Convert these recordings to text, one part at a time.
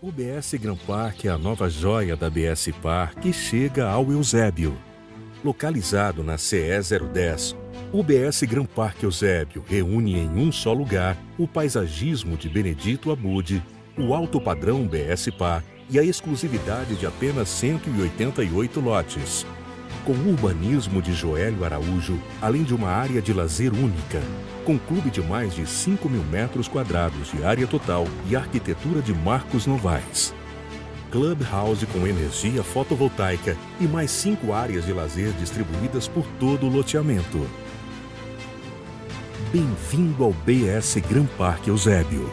O BS Gran Park é a nova joia da BS Park que chega ao Eusébio. Localizado na CE 010, o BS Gran Park Eusébio reúne em um só lugar o paisagismo de Benedito Abude, o alto padrão BS Par e a exclusividade de apenas 188 lotes. Com o urbanismo de Joélio Araújo, além de uma área de lazer única, com clube de mais de 5 mil metros quadrados de área total e arquitetura de Marcos Novaes. Clubhouse com energia fotovoltaica e mais cinco áreas de lazer distribuídas por todo o loteamento. Bem-vindo ao BS Gran Parque Eusébio,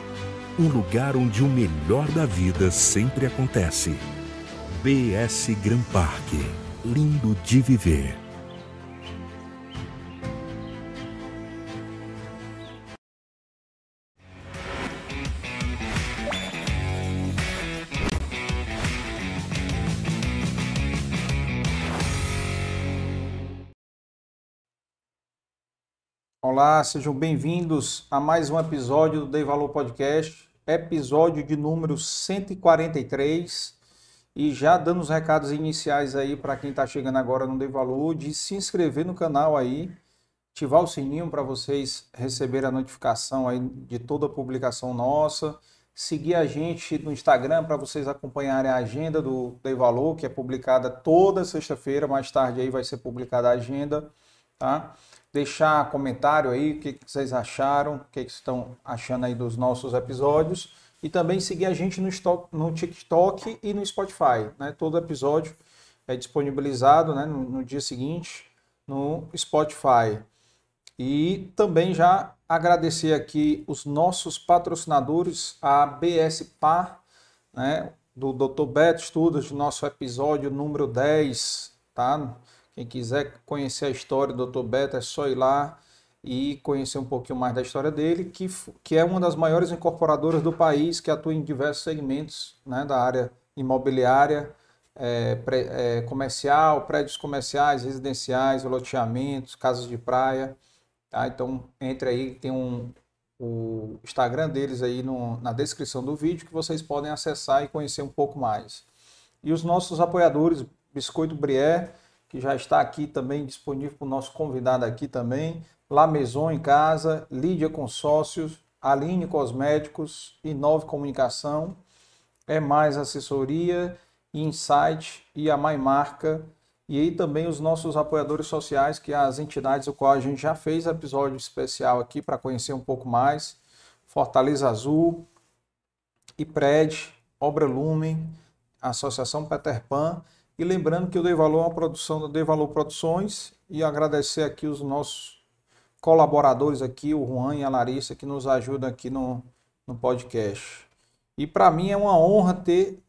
um lugar onde o melhor da vida sempre acontece. BS Gran Parque, lindo de viver. Olá, sejam bem-vindos a mais um episódio do Dei Valor Podcast, episódio de número 143. E já dando os recados iniciais aí para quem está chegando agora no Dei Valor, de se inscrever no canal aí, ativar o sininho para vocês receberem a notificação aí de toda a publicação nossa, seguir a gente no Instagram para vocês acompanharem a agenda do Dei Valor, que é publicada toda sexta-feira, mais tarde aí vai ser publicada a agenda, tá? deixar comentário aí, o que, vocês acharam, o que, que estão achando aí dos nossos episódios. E também seguir a gente no, no TikTok e no Spotify. Né? Todo episódio é disponibilizado né, no, no dia seguinte no Spotify. E também já agradecer aqui os nossos patrocinadores, a BS Par, né, do Dr. Beto Estudos, nosso episódio número 10, tá? Quem quiser conhecer a história do Dr. Beto é só ir lá e conhecer um pouquinho mais da história dele, que, que é uma das maiores incorporadoras do país, que atua em diversos segmentos né, da área imobiliária, é, pré, é, comercial, prédios comerciais, residenciais, loteamentos, casas de praia. Tá? Então, entre aí, tem um, o Instagram deles aí no, na descrição do vídeo que vocês podem acessar e conhecer um pouco mais. E os nossos apoiadores, Biscoito Brié, que já está aqui também disponível para o nosso convidado aqui também. La Maison em casa, Lídia Consórcios, Aline Cosméticos, Inove Comunicação, É Mais Assessoria, Insight e a Mai Marca. E aí também os nossos apoiadores sociais, que é as entidades o qual a gente já fez episódio especial aqui para conhecer um pouco mais. Fortaleza Azul, IPRED, Obra Lumen, Associação Peter Pan e lembrando que o Dei Valor é uma produção da Dei Valor Produções e agradecer aqui os nossos colaboradores aqui, o Juan e a Larissa, que nos ajudam aqui no, no podcast. E para mim é uma honra ter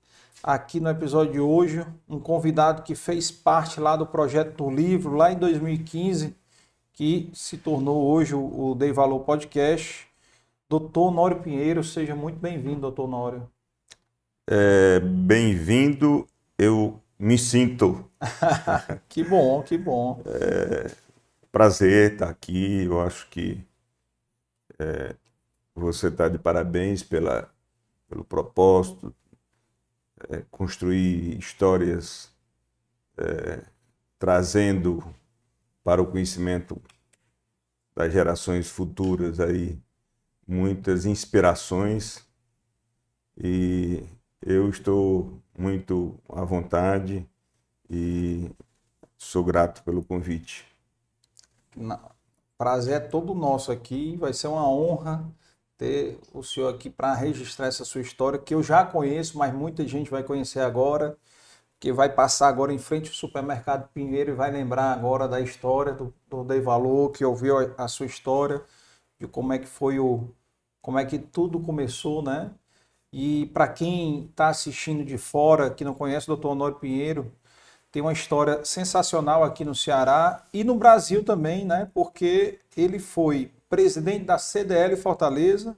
aqui no episódio de hoje um convidado que fez parte lá do projeto do livro, lá em 2015, que se tornou hoje o, o Dei Valor Podcast. Doutor Nório Pinheiro, seja muito bem-vindo, doutor Nório. É, bem-vindo. Eu me sinto. que bom, que bom. É, prazer estar aqui. Eu acho que é, você está de parabéns pela, pelo propósito, é, construir histórias é, trazendo para o conhecimento das gerações futuras aí muitas inspirações e eu estou muito à vontade e sou grato pelo convite. Prazer é todo nosso aqui, vai ser uma honra ter o senhor aqui para registrar essa sua história, que eu já conheço, mas muita gente vai conhecer agora, que vai passar agora em frente ao supermercado Pinheiro e vai lembrar agora da história do, do Dei Valor, que ouviu a, a sua história, de como é que foi o, como é que tudo começou, né? E para quem está assistindo de fora, que não conhece o Dr. Honório Pinheiro, tem uma história sensacional aqui no Ceará e no Brasil também, né? Porque ele foi presidente da CDL Fortaleza,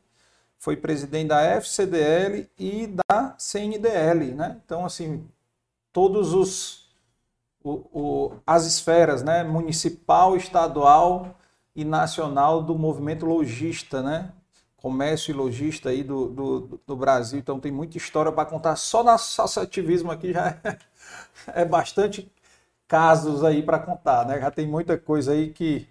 foi presidente da FCDL e da CNDL, né? Então, assim, todos os o, o, as esferas, né? Municipal, estadual e nacional do movimento logista, né? comércio e logista aí do, do, do Brasil, então tem muita história para contar. Só no associativismo aqui já é, é bastante casos aí para contar, né? Já tem muita coisa aí que,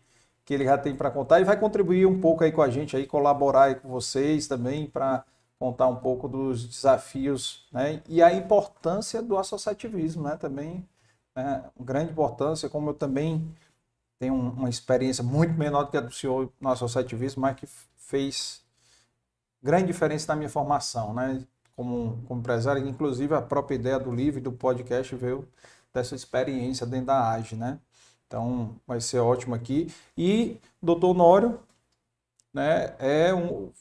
que ele já tem para contar e vai contribuir um pouco aí com a gente aí, colaborar aí com vocês também para contar um pouco dos desafios, né? E a importância do associativismo, né? Também, né? grande importância, como eu também tenho uma experiência muito menor do que a do senhor no associativismo, mas que fez grande diferença na minha formação, né? Como, como empresário, inclusive a própria ideia do livro e do podcast veio dessa experiência dentro da AGE, né? Então vai ser ótimo aqui. E doutor Nório, né, é um,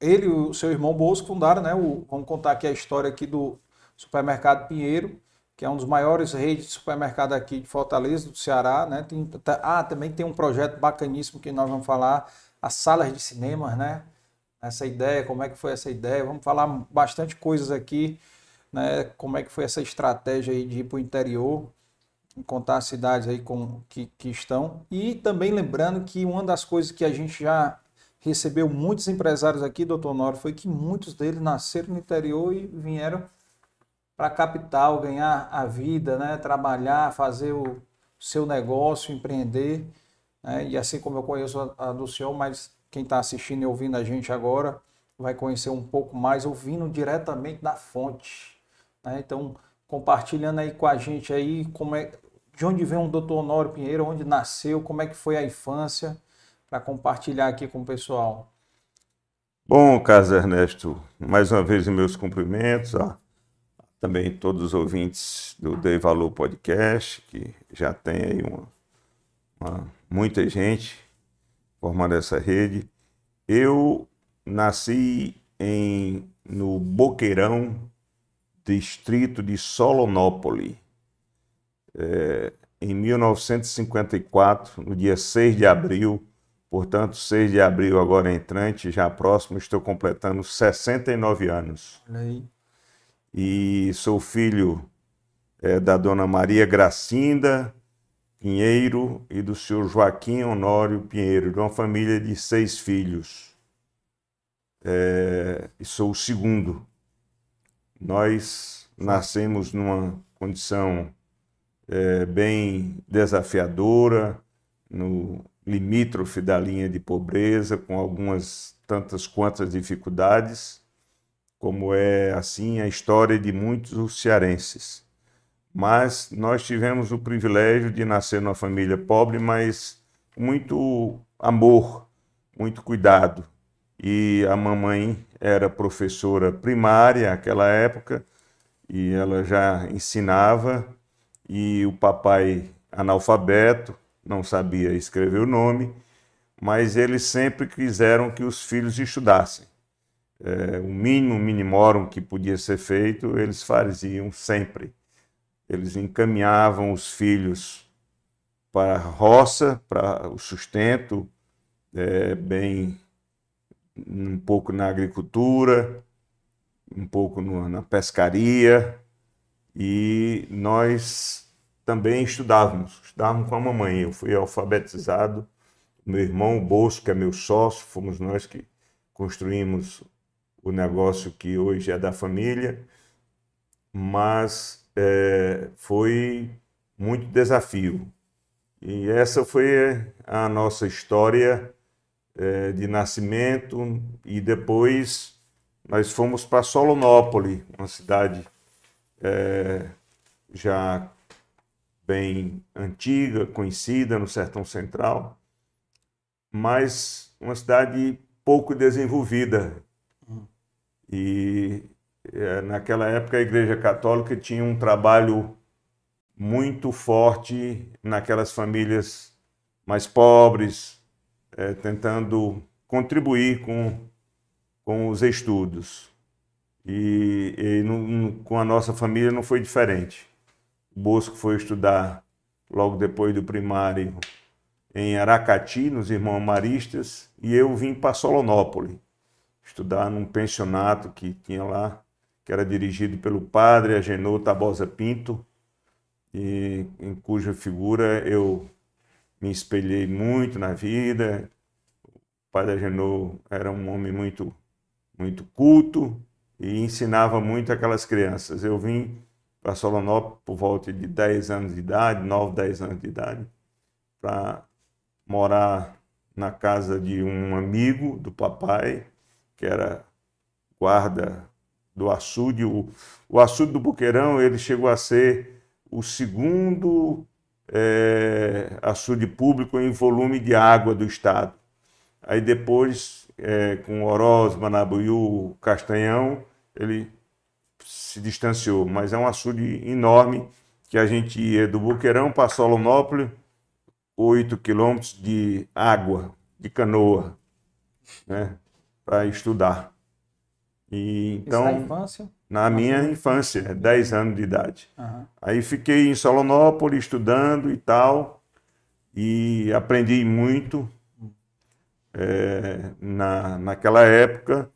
ele e o seu irmão Bosco fundaram, né, o, vamos contar aqui a história aqui do supermercado Pinheiro, que é um dos maiores redes de supermercado aqui de Fortaleza, do Ceará, né? Tem, tá, ah, também tem um projeto bacaníssimo que nós vamos falar, as salas de cinema, né? Essa ideia, como é que foi essa ideia? Vamos falar bastante coisas aqui, né? Como é que foi essa estratégia aí de ir para o interior, contar as cidades aí com, que, que estão. E também lembrando que uma das coisas que a gente já recebeu muitos empresários aqui, doutor Noro, foi que muitos deles nasceram no interior e vieram para a capital, ganhar a vida, né? trabalhar, fazer o seu negócio, empreender. Né? E assim como eu conheço a, a do senhor, mas quem está assistindo e ouvindo a gente agora vai conhecer um pouco mais, ouvindo diretamente da fonte. Né? Então, compartilhando aí com a gente aí como é, de onde vem o doutor Honório Pinheiro, onde nasceu, como é que foi a infância, para compartilhar aqui com o pessoal. Bom, Carlos Ernesto, mais uma vez meus cumprimentos. Ó também todos os ouvintes do Dei Valor Podcast, que já tem aí uma, uma, muita gente formando essa rede. Eu nasci em, no Boqueirão, distrito de Solonópole, é, em 1954, no dia 6 de abril. Portanto, 6 de abril agora entrante, já próximo, estou completando 69 anos. E sou filho é, da dona Maria Gracinda Pinheiro e do senhor Joaquim Honório Pinheiro, de uma família de seis filhos. É, e sou o segundo. Nós nascemos numa condição é, bem desafiadora, no limítrofe da linha de pobreza, com algumas tantas quantas dificuldades como é assim a história de muitos cearenses. Mas nós tivemos o privilégio de nascer numa família pobre, mas muito amor, muito cuidado. E a mamãe era professora primária naquela época e ela já ensinava e o papai analfabeto, não sabia escrever o nome, mas eles sempre quiseram que os filhos estudassem é, o mínimo minimorum que podia ser feito, eles faziam sempre. Eles encaminhavam os filhos para a roça, para o sustento, é, bem um pouco na agricultura, um pouco no, na pescaria, e nós também estudávamos, estudávamos com a mamãe. Eu fui alfabetizado, meu irmão, Bosco, que é meu sócio, fomos nós que construímos o negócio que hoje é da família, mas é, foi muito desafio. E essa foi a nossa história é, de nascimento e depois nós fomos para Solonópole, uma cidade é, já bem antiga, conhecida no Sertão Central, mas uma cidade pouco desenvolvida e é, naquela época a Igreja Católica tinha um trabalho muito forte naquelas famílias mais pobres, é, tentando contribuir com, com os estudos. E, e no, com a nossa família não foi diferente. O Bosco foi estudar logo depois do primário em Aracati, nos Irmãos Maristas, e eu vim para Solonópole estudar num pensionato que tinha lá, que era dirigido pelo padre Agenor Tabosa Pinto, e em cuja figura eu me espelhei muito na vida. O pai da Genô era um homem muito, muito culto e ensinava muito aquelas crianças. Eu vim para Solonópolis por volta de 10 anos de idade, 9, 10 anos de idade, para morar na casa de um amigo do papai, que era guarda do açude. O, o açude do Buqueirão ele chegou a ser o segundo é, açude público em volume de água do estado. Aí depois, é, com Oroz, Manabuiú, Castanhão, ele se distanciou. Mas é um açude enorme que a gente ia do Buqueirão para Solonópolis, 8 quilômetros de água, de canoa, né, para estudar. E, então, Isso na infância? Na minha infância, 10 anos de idade. Uhum. Aí fiquei em Solonópolis estudando e tal, e aprendi muito é, na, naquela época,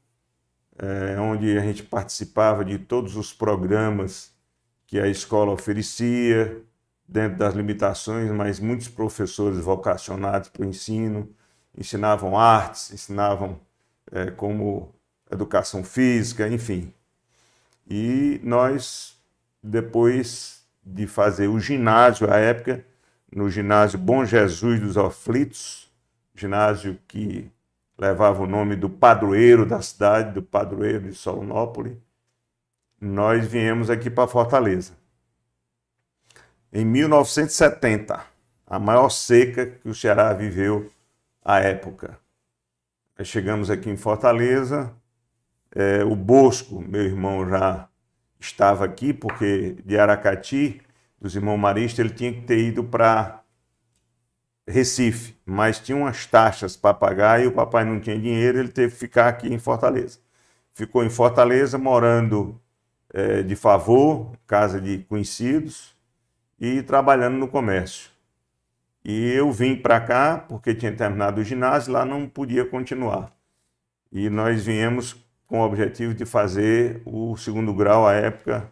é, onde a gente participava de todos os programas que a escola oferecia, dentro das limitações, mas muitos professores vocacionados para o ensino ensinavam artes, ensinavam é, como educação física, enfim. E nós, depois de fazer o ginásio, à época, no ginásio Bom Jesus dos Aflitos, ginásio que levava o nome do padroeiro da cidade, do padroeiro de Solonópolis, nós viemos aqui para Fortaleza. Em 1970, a maior seca que o Ceará viveu à época. Chegamos aqui em Fortaleza, é, o Bosco, meu irmão, já estava aqui, porque de Aracati, dos irmãos maristas, ele tinha que ter ido para Recife, mas tinha umas taxas para pagar e o papai não tinha dinheiro, ele teve que ficar aqui em Fortaleza. Ficou em Fortaleza, morando é, de favor, casa de conhecidos e trabalhando no comércio. E eu vim para cá porque tinha terminado o ginásio, lá não podia continuar. E nós viemos com o objetivo de fazer o segundo grau à época,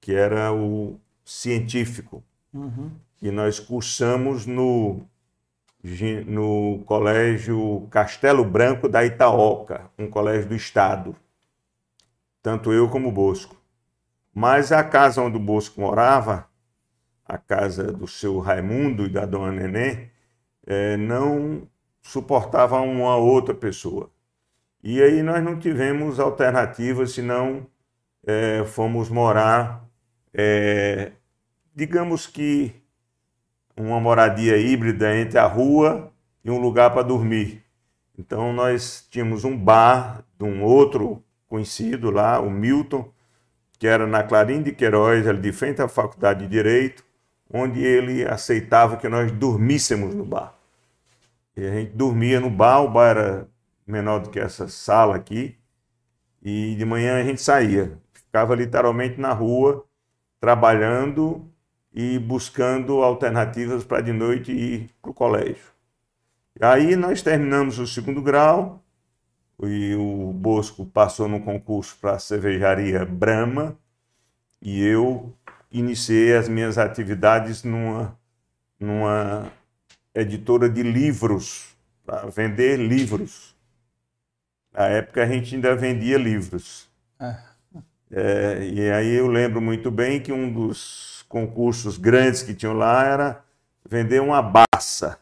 que era o científico. Uhum. E nós cursamos no, no Colégio Castelo Branco da Itaoca, um colégio do Estado. Tanto eu como o Bosco. Mas a casa onde o Bosco morava, a casa do seu Raimundo e da dona Nenê, é, não suportava uma outra pessoa. E aí nós não tivemos alternativa, senão é, fomos morar, é, digamos que uma moradia híbrida entre a rua e um lugar para dormir. Então nós tínhamos um bar de um outro conhecido lá, o Milton, que era na Clarim de Queiroz, ali de frente à Faculdade de Direito, onde ele aceitava que nós dormíssemos no bar. E a gente dormia no bar, o bar era menor do que essa sala aqui, e de manhã a gente saía, ficava literalmente na rua, trabalhando e buscando alternativas para de noite ir para o colégio. Aí nós terminamos o segundo grau, e o Bosco passou no concurso para a cervejaria Brahma, e eu iniciei as minhas atividades numa, numa editora de livros, para vender livros. Na época a gente ainda vendia livros. É. É, e aí eu lembro muito bem que um dos concursos grandes que tinham lá era vender uma baça.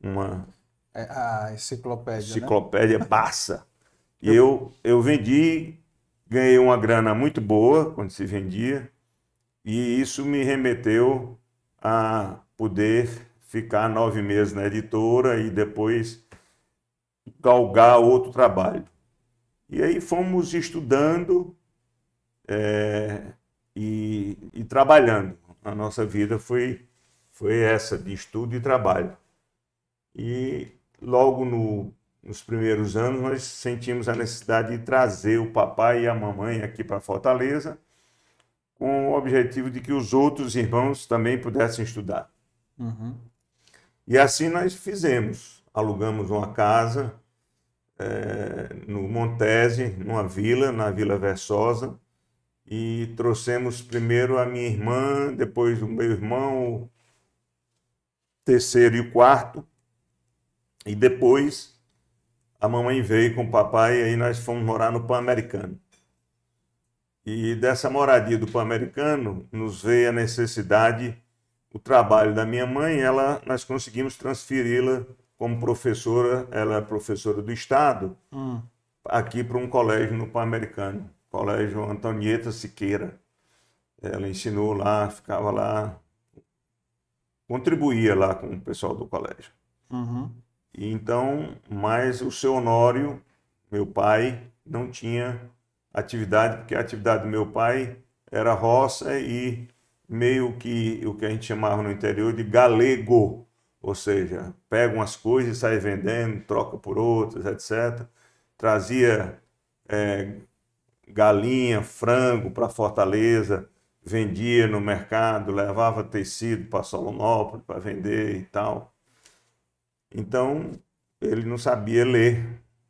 Uma é a enciclopédia. Né? Enciclopédia né? baça. E eu, eu vendi, ganhei uma grana muito boa quando se vendia, e isso me remeteu a poder ficar nove meses na editora e depois galgar outro trabalho. E aí fomos estudando é, e, e, trabalhando. A nossa vida foi, foi essa, de estudo e trabalho. E logo no, nos primeiros anos nós sentimos a necessidade de trazer o papai e a mamãe aqui para Fortaleza, com o objetivo de que os outros irmãos também pudessem estudar. Uhum. E assim nós fizemos alugamos uma casa é, no Montese, numa vila, na Vila Versosa, e trouxemos primeiro a minha irmã, depois o meu irmão, o terceiro e o quarto, e depois a mamãe veio com o papai e aí nós fomos morar no Pan-Americano. E dessa moradia do Pan-Americano nos veio a necessidade, o trabalho da minha mãe, ela nós conseguimos transferi-la como professora, ela é professora do Estado, hum. aqui para um colégio no Pan-Americano, Colégio Antonieta Siqueira. Ela ensinou lá, ficava lá, contribuía lá com o pessoal do colégio. Uhum. E então, mas o seu Honório, meu pai, não tinha atividade, porque a atividade do meu pai era roça e meio que o que a gente chamava no interior de galego, ou seja, pega umas coisas e sai vendendo, troca por outras, etc. Trazia é, galinha, frango para Fortaleza, vendia no mercado, levava tecido para Solonópolis para vender e tal. Então, ele não sabia ler,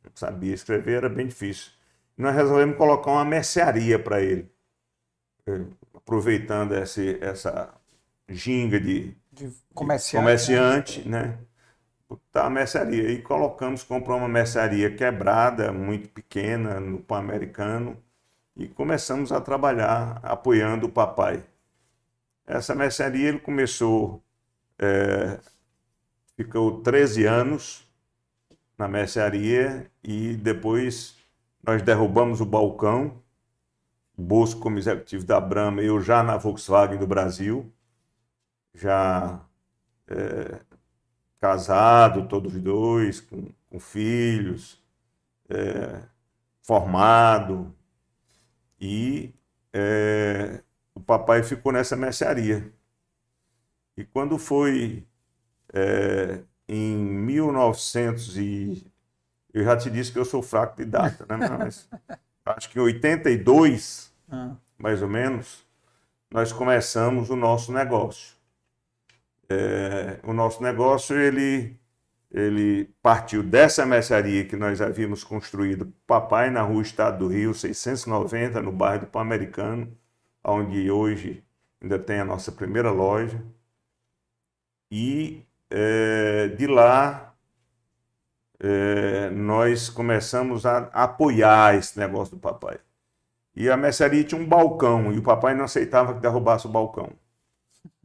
não sabia escrever, era bem difícil. Nós resolvemos colocar uma mercearia para ele, eh, aproveitando esse, essa ginga de, de comerciante, comerciante né? né? Tá a mercearia. E colocamos, compramos uma mercearia quebrada, muito pequena, no Pan-Americano, e começamos a trabalhar apoiando o papai. Essa mercearia ele começou é, ficou 13 anos na mercearia e depois nós derrubamos o balcão, o Bosco como executivo da Brahma, eu já na Volkswagen do Brasil, já é, casado, todos dois, com, com filhos, é, formado, e é, o papai ficou nessa mercearia. E quando foi é, em 1900 e eu já te disse que eu sou fraco de data, né? Mas acho que em 82, ah. mais ou menos, nós começamos o nosso negócio. É, o nosso negócio ele ele partiu dessa mercearia que nós havíamos construído, papai na rua Estado do Rio, 690, no bairro do Pan-Americano, onde hoje ainda tem a nossa primeira loja. E é, de lá é, nós começamos a apoiar esse negócio do papai. E a mercearia tinha um balcão e o papai não aceitava que derrubasse o balcão,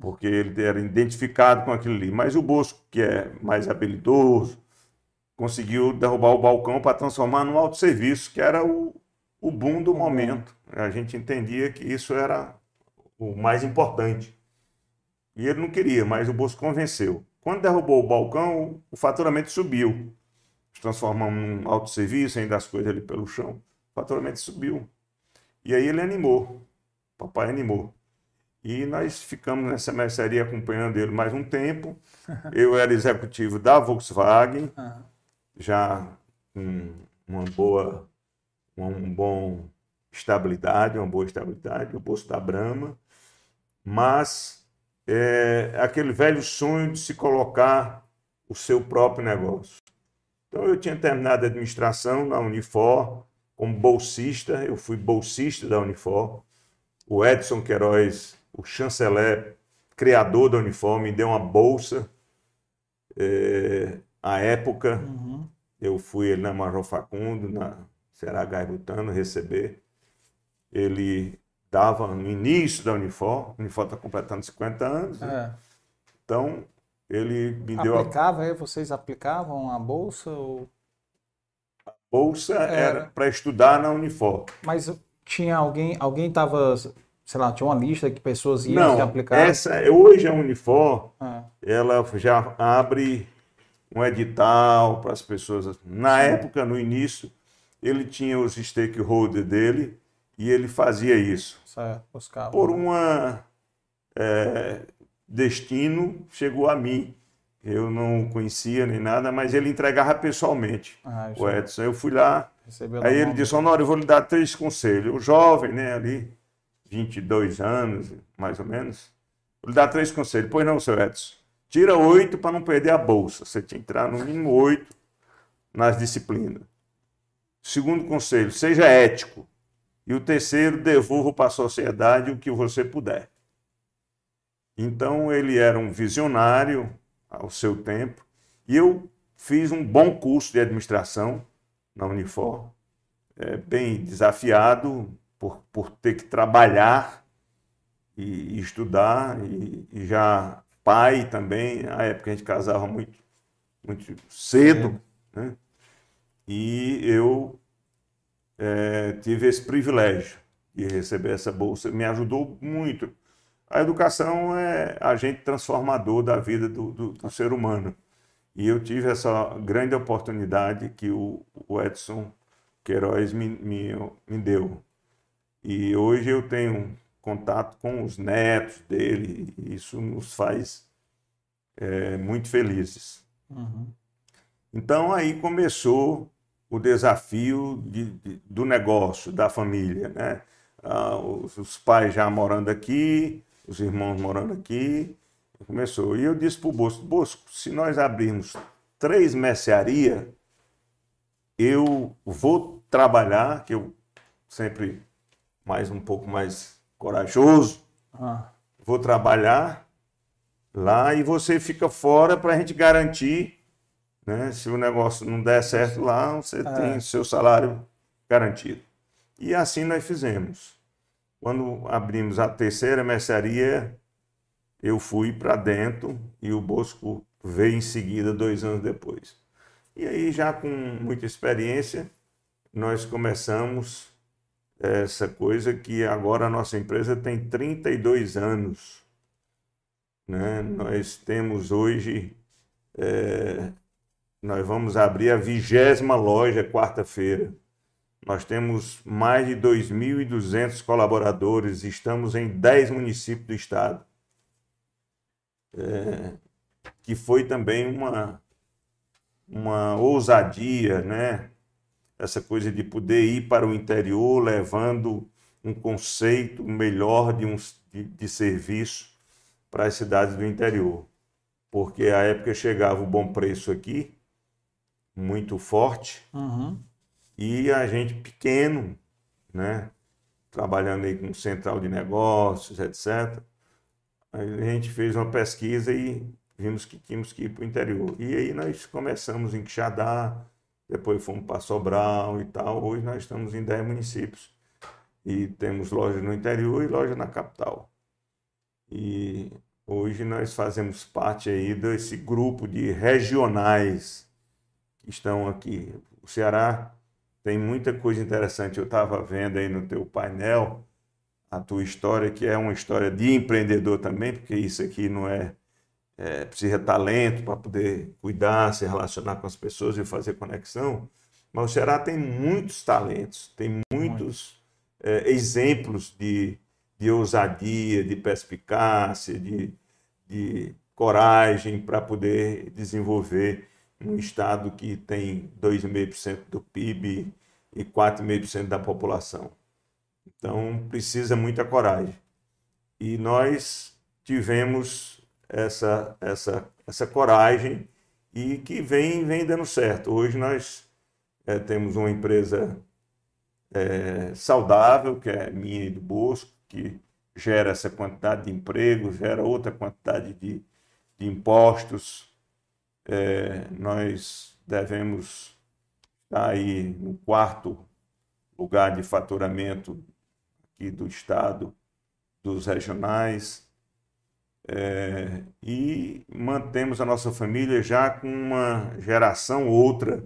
porque ele era identificado com aquilo ali. Mas o Bosco, que é mais habilidoso, conseguiu derrubar o balcão para transformar num autosserviço, que era o, o boom do momento. A gente entendia que isso era o mais importante. E ele não queria, mas o Bosco convenceu. Quando derrubou o balcão, o faturamento subiu. Transformamos num autosserviço, ainda as coisas ali pelo chão. O faturamento subiu. E aí ele animou. Papai animou. E nós ficamos nessa mercearia acompanhando ele mais um tempo. Eu era executivo da Volkswagen, já com uma boa, um bom estabilidade, uma boa estabilidade, o bolso da Brahma. Mas é, aquele velho sonho de se colocar o seu próprio negócio. Então eu tinha terminado a administração na Unifor como bolsista, eu fui bolsista da Unifor. O Edson Queiroz, o chanceler, criador da Unifor, me deu uma bolsa. É, à época, uhum. eu fui na Major Facundo, na CRH Butano, receber. Ele dava no início da Unifor, a Unifor está completando 50 anos. Né? É. Então, ele me deu. Aplicava, a... vocês aplicavam a bolsa? Ou... A bolsa era, era para estudar na Unifor. Mas tinha alguém, alguém estava, sei lá, tinha uma lista que pessoas iam Não, aplicar? Essa, hoje a Unifor, é. ela já abre um edital para as pessoas. Na Sim. época, no início, ele tinha os stakeholders dele e ele fazia isso. Certo, Por um é, destino, chegou a mim. Eu não conhecia nem nada, mas ele entregava pessoalmente, ah, o Edson. Eu fui lá, aí ele disse, Honório, eu vou lhe dar três conselhos. O jovem, né, ali, 22 anos, mais ou menos, vou lhe dar três conselhos. Pois não, seu Edson. Tira oito para não perder a bolsa. Você tinha que entrar no mínimo oito nas disciplinas. Segundo conselho, seja ético. E o terceiro, devolva para a sociedade o que você puder. Então, ele era um visionário ao seu tempo. E eu fiz um bom curso de administração. na Unifor, é, bem desafiado por, por ter que trabalhar e, e estudar, e, e, já pai também, na época a gente casava muito, muito cedo, né? e eu é, tive esse privilégio de receber essa bolsa, me ajudou muito. A educação é agente transformador da vida do, do, do ser humano. E eu tive essa grande oportunidade que o, o Edson Queiroz me, me, me deu. E hoje eu tenho contato com os netos dele, e isso nos faz é, muito felizes. Uhum. Então aí começou o desafio de, de, do negócio, da família. Né? Ah, os, os, pais já morando aqui, os irmãos morando aqui, começou. E eu disse para o Bosco, Bosco, se nós abrirmos três mercearias, eu vou trabalhar, que eu sempre mais um pouco mais corajoso, ah. vou trabalhar lá e você fica fora para a gente garantir, né? Se o negócio não der certo lá, você é. tem seu salário garantido. E assim nós fizemos. Quando abrimos a terceira mercearia, eu fui para dentro e o Bosco veio em seguida, dois anos depois. E aí, já com muita experiência, nós começamos essa coisa que agora a nossa empresa tem 32 anos. Né? Nós temos hoje, é, nós vamos abrir a vigésima loja quarta-feira. Nós temos mais de 2.200 colaboradores, estamos em 10 municípios do estado. É, que foi também uma, uma ousadia, né? Essa coisa de poder ir para o interior levando um conceito melhor de, um, de, de serviço para as cidades do interior. Porque a época chegava o bom preço aqui, muito forte, uhum. e a gente pequeno, né? trabalhando aí com central de negócios, etc. Aí a gente fez uma pesquisa e vimos que tínhamos que ir para o interior. E aí nós começamos em Quixadá, depois fomos para Sobral e tal. Hoje nós estamos em 10 municípios e temos lojas no interior e loja na capital. E hoje nós fazemos parte aí desse grupo de regionais que estão aqui. O Ceará tem muita coisa interessante. Eu estava vendo aí no teu painel a tua história, que é uma história de empreendedor também, porque isso aqui não é é, precisa de talento para poder cuidar, se relacionar com as pessoas e fazer conexão. Mas o Ceará tem muitos talentos, tem muitos é, exemplos de, de ousadia, de perspicácia, de, de coragem para poder desenvolver um estado que tem 2,5% do PIB e 4,5% da população. Então precisa muita coragem. E nós tivemos essa, essa, essa coragem e que vem, vem dando certo. Hoje nós é, temos uma empresa é, saudável, que é minha e do Bosco, que gera essa quantidade de emprego, gera outra quantidade de, de impostos. É, nós devemos estar aí no quarto lugar de faturamento aqui do Estado, dos regionais é, e mantemos a nossa família já com uma geração outra,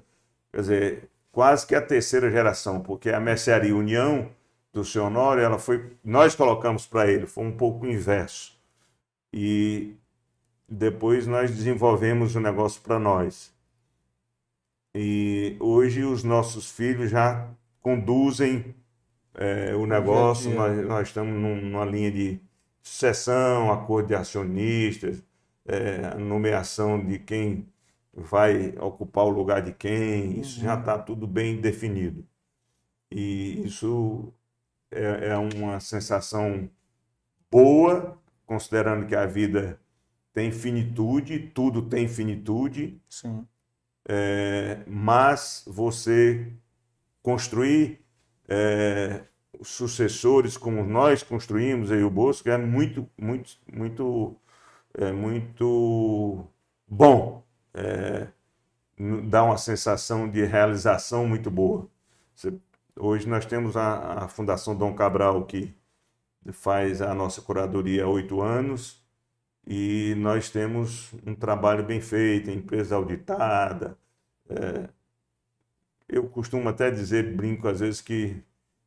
quer dizer, quase que a terceira geração, porque a mercearia União do seu Honório, ela foi, nós colocamos para ele, foi um pouco inverso. E depois nós desenvolvemos o negócio para nós. E hoje os nossos filhos já conduzem é, o negócio, nós, nós estamos numa linha de sucessão, acordo de acionistas, é, nomeação de quem vai ocupar o lugar de quem, isso uhum. já está tudo bem definido. E isso é, é, uma sensação boa, considerando que a vida tem finitude, tudo tem finitude. Sim. É, mas você construir é, sucessores como nós construímos aí o Bosco é muito, muito, muito, é muito bom. É, dá uma sensação de realização muito boa. Você, hoje nós temos a, a Fundação Dom Cabral, que faz a nossa curadoria há oito anos, e nós temos um trabalho bem feito, empresa auditada. É, eu costumo até dizer, brinco às vezes, que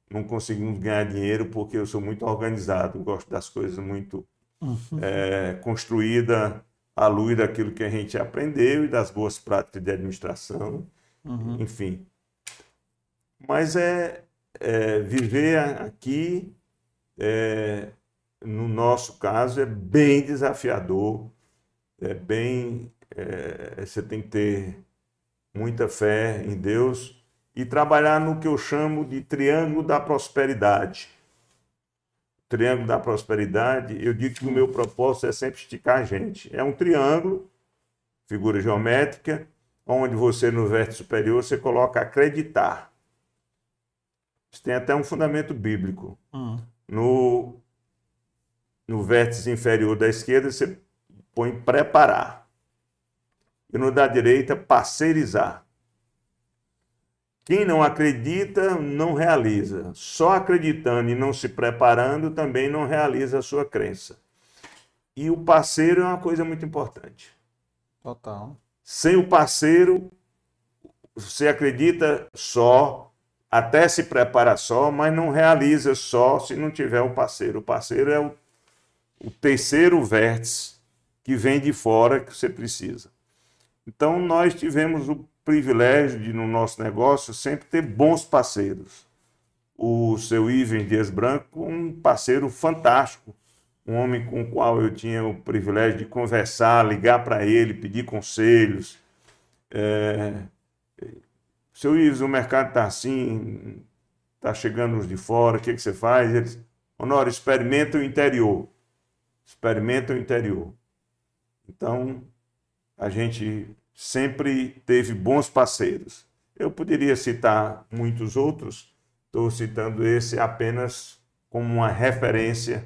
não conseguimos ganhar dinheiro porque eu sou muito organizado, gosto das coisas muito uhum. é, construída à luz daquilo que a gente aprendeu e das boas práticas de administração, uhum. enfim. Mas é, é, viver aqui, é, no nosso caso, é bem desafiador, é bem. É, você tem que ter muita fé em Deus e trabalhar no que eu chamo de triângulo da prosperidade. Triângulo da prosperidade, eu digo que o meu propósito é sempre esticar a gente. É um triângulo, figura geométrica, onde você no vértice superior você coloca acreditar. Isso tem até um fundamento bíblico. Hum. No, no vértice inferior da esquerda você põe preparar. E no da direita, parceirizar. Quem não acredita não realiza. Só acreditando e não se preparando também não realiza a sua crença. E o parceiro é uma coisa muito importante. Total. Sem o parceiro, você acredita só, até se prepara só, mas não realiza só se não tiver o parceiro. O parceiro é o, o terceiro vértice que vem de fora que você precisa. Então, nós tivemos o privilégio de, no nosso negócio, sempre ter bons parceiros. O seu Ivan Dias Branco, um parceiro fantástico, um homem com o qual eu tinha o privilégio de conversar, ligar para ele, pedir conselhos. É... Seu Ivan, o mercado está assim, está chegando os de fora, o que, que você faz? Eles, Honório, experimenta o interior. Experimenta o interior. Então, a gente sempre teve bons parceiros. Eu poderia citar muitos outros, estou citando esse apenas como uma referência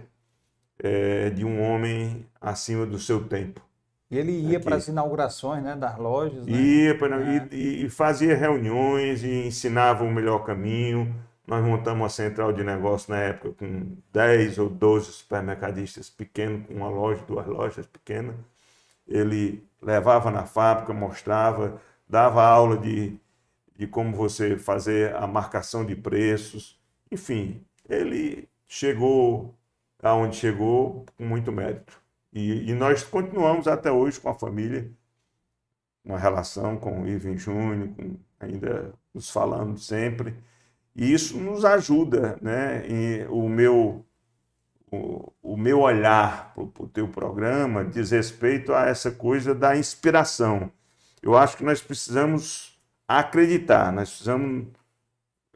é, de um homem acima do seu tempo. Ele ia para as inaugurações né, das lojas. Né? Ia para, é. e, e, fazia reuniões e ensinava o melhor caminho. Nós montamos uma central de negócio na época com 10 ou 12 supermercadistas pequenos, com uma loja, duas lojas pequenas. Ele levava na fábrica, mostrava, dava aula de, de como você fazer a marcação de preços. Enfim, ele chegou aonde chegou com muito mérito. E, e, nós continuamos até hoje com a família, uma relação com o Ivan Júnior, com, ainda nos falando sempre. E isso nos ajuda, né? E o meu o, o meu olhar para o teu programa diz respeito a essa coisa da inspiração. Eu acho que nós precisamos acreditar, nós precisamos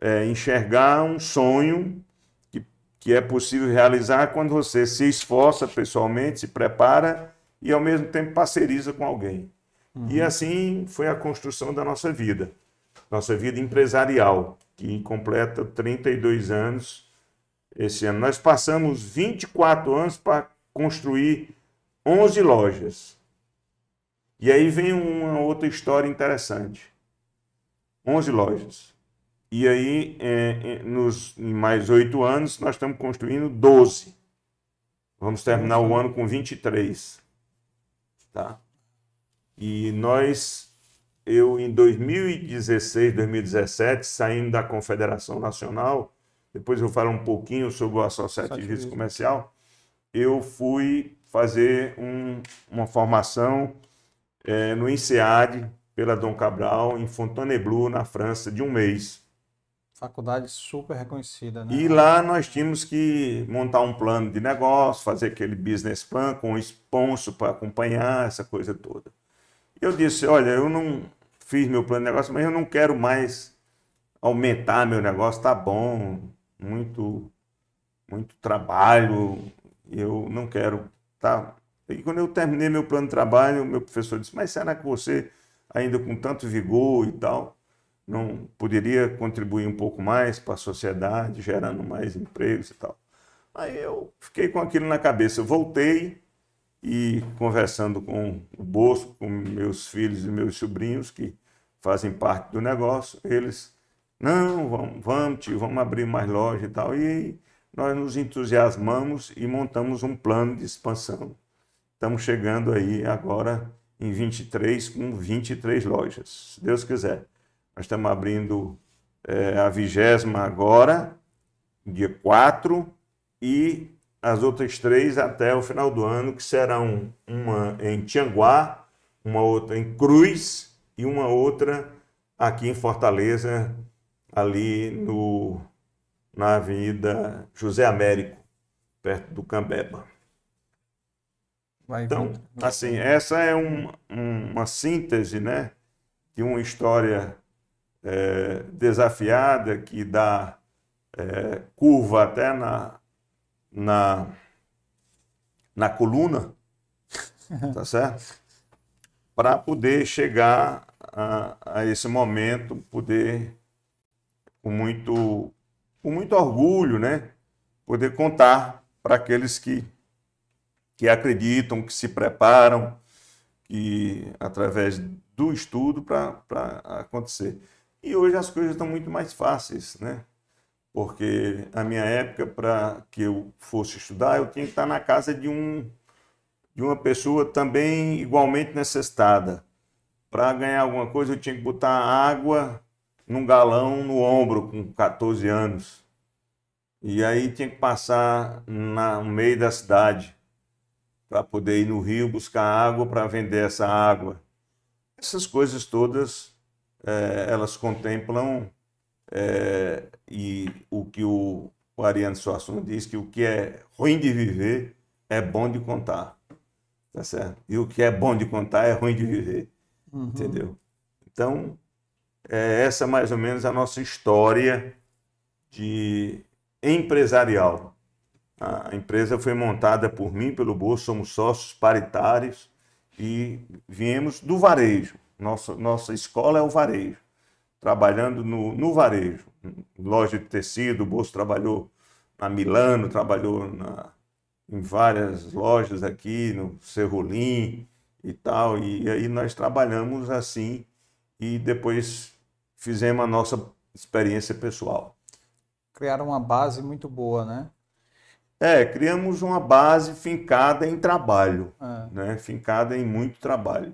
é, enxergar um sonho que, que é possível realizar quando você se esforça pessoalmente, se prepara e ao mesmo tempo parceriza com alguém. Uhum. E assim foi a construção da nossa vida, nossa vida empresarial, que completa 32 anos esse ano. Nós passamos 24 anos para construir 11 lojas. E aí vem uma outra história interessante. 11 lojas. E aí, é, é, nos, em mais oito anos, nós estamos construindo 12. Vamos terminar o ano com 23. Tá? E nós, eu em 2016, 2017, saindo da Confederação Nacional, depois eu falo um pouquinho sobre o associativismo comercial, eu fui fazer um, uma formação é, no INSEAD, pela Dom Cabral, em Fontainebleau, na França, de um mês. Faculdade super reconhecida, né? E lá nós tínhamos que montar um plano de negócio, fazer aquele business plan com sponsor para acompanhar essa coisa toda. Eu disse, olha, eu não fiz meu plano de negócio, mas eu não quero mais aumentar meu negócio, tá bom, muito, muito trabalho, eu não quero. Tá? E quando eu terminei meu plano de trabalho, meu professor disse: Mas será que você, ainda com tanto vigor e tal, não poderia contribuir um pouco mais para a sociedade, gerando mais empregos e tal? Aí eu fiquei com aquilo na cabeça. Eu voltei e conversando com o Bosco, com meus filhos e meus sobrinhos, que fazem parte do negócio, eles, não, vamos, vamos, tio, vamos abrir mais loja e tal. E nós nos entusiasmamos e montamos um plano de expansão. Estamos chegando aí agora em 23 com 23 lojas, se Deus quiser. Nós estamos abrindo é, a vigésima agora, dia 4, e as outras três até o final do ano, que serão uma em Tianguá, uma outra em Cruz e uma outra aqui em Fortaleza, ali no, na Avenida José Américo, perto do Cambeba. Vai então, assim, essa é um, um, uma síntese né, de uma história é, desafiada que dá é, curva até na, na, na coluna, tá certo? Para poder chegar a, a, esse momento, poder, com muito, com muito orgulho, né? Poder contar para aqueles que que acreditam, que se preparam, que através do estudo para acontecer. E hoje as coisas estão muito mais fáceis, né? Porque na minha época, para que eu fosse estudar, eu tinha que estar na casa de um de uma pessoa também igualmente necessitada. Para ganhar alguma coisa, eu tinha que botar água num galão no ombro com 14 anos. E aí tinha que passar na, no meio da cidade para poder ir no rio buscar água para vender essa água. Essas coisas todas, é, elas contemplam é, e o que o, o Ariano Suassuna diz que o que é ruim de viver é bom de contar, tá certo? E o que é bom de contar é ruim de viver, uhum. entendeu? Então, é essa mais ou menos a nossa história de empresarial. A empresa foi montada por mim, pelo Bolso, somos sócios paritários e viemos do varejo. Nossa, nossa escola é o varejo, trabalhando no, no varejo. Loja de tecido, o Bolso trabalhou na Milano, trabalhou na, em várias lojas aqui, no Cerrolim e tal. E aí nós trabalhamos assim e depois fizemos a nossa experiência pessoal. Criaram uma base muito boa, né? É, criamos uma base fincada em trabalho, é. né? fincada em muito trabalho.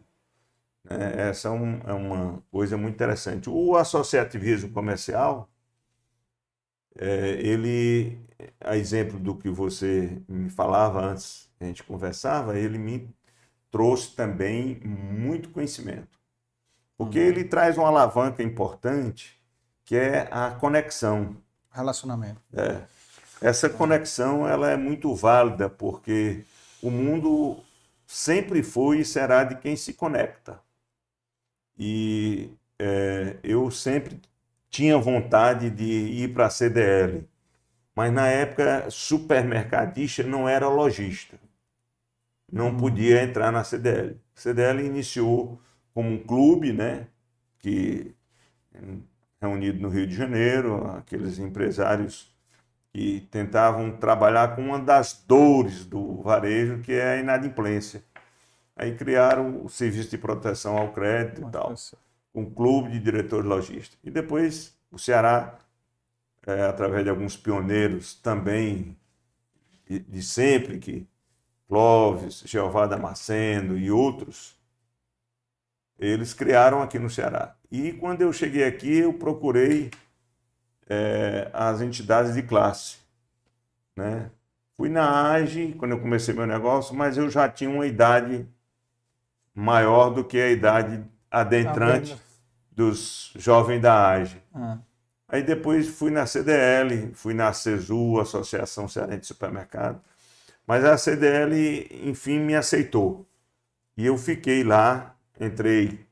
É, essa é, um, é, uma coisa muito interessante. O associativismo comercial, é, ele, a exemplo do que você me falava antes, a gente conversava, ele me trouxe também muito conhecimento. Porque uhum. ele traz uma alavanca importante, que é a conexão. Relacionamento. É. Essa conexão ela é muito válida porque o mundo sempre foi e será de quem se conecta. E é, eu sempre tinha vontade de ir para a CDL, mas na época supermercadista não era lojista, não podia entrar na CDL. A CDL iniciou como um clube, né, que reunido no Rio de Janeiro, aqueles empresários que tentavam trabalhar com uma das dores do varejo, que é a inadimplência. Aí criaram o Serviço de Proteção ao Crédito e tal, um clube de diretores lojistas. E depois o Ceará, é, através de alguns pioneiros também de, de sempre, que Clóvis, Jeová Damasceno e outros, eles criaram aqui no Ceará. E quando eu cheguei aqui, eu procurei é, as entidades de classe. Né? Fui na AGE quando eu comecei meu negócio, mas eu já tinha uma idade maior do que a idade adentrante dos jovens da AGE. Ah. Aí depois fui na CDL, fui na CESU, Associação Cearense de Supermercado, mas a CDL, enfim, me aceitou. E eu fiquei lá, entrei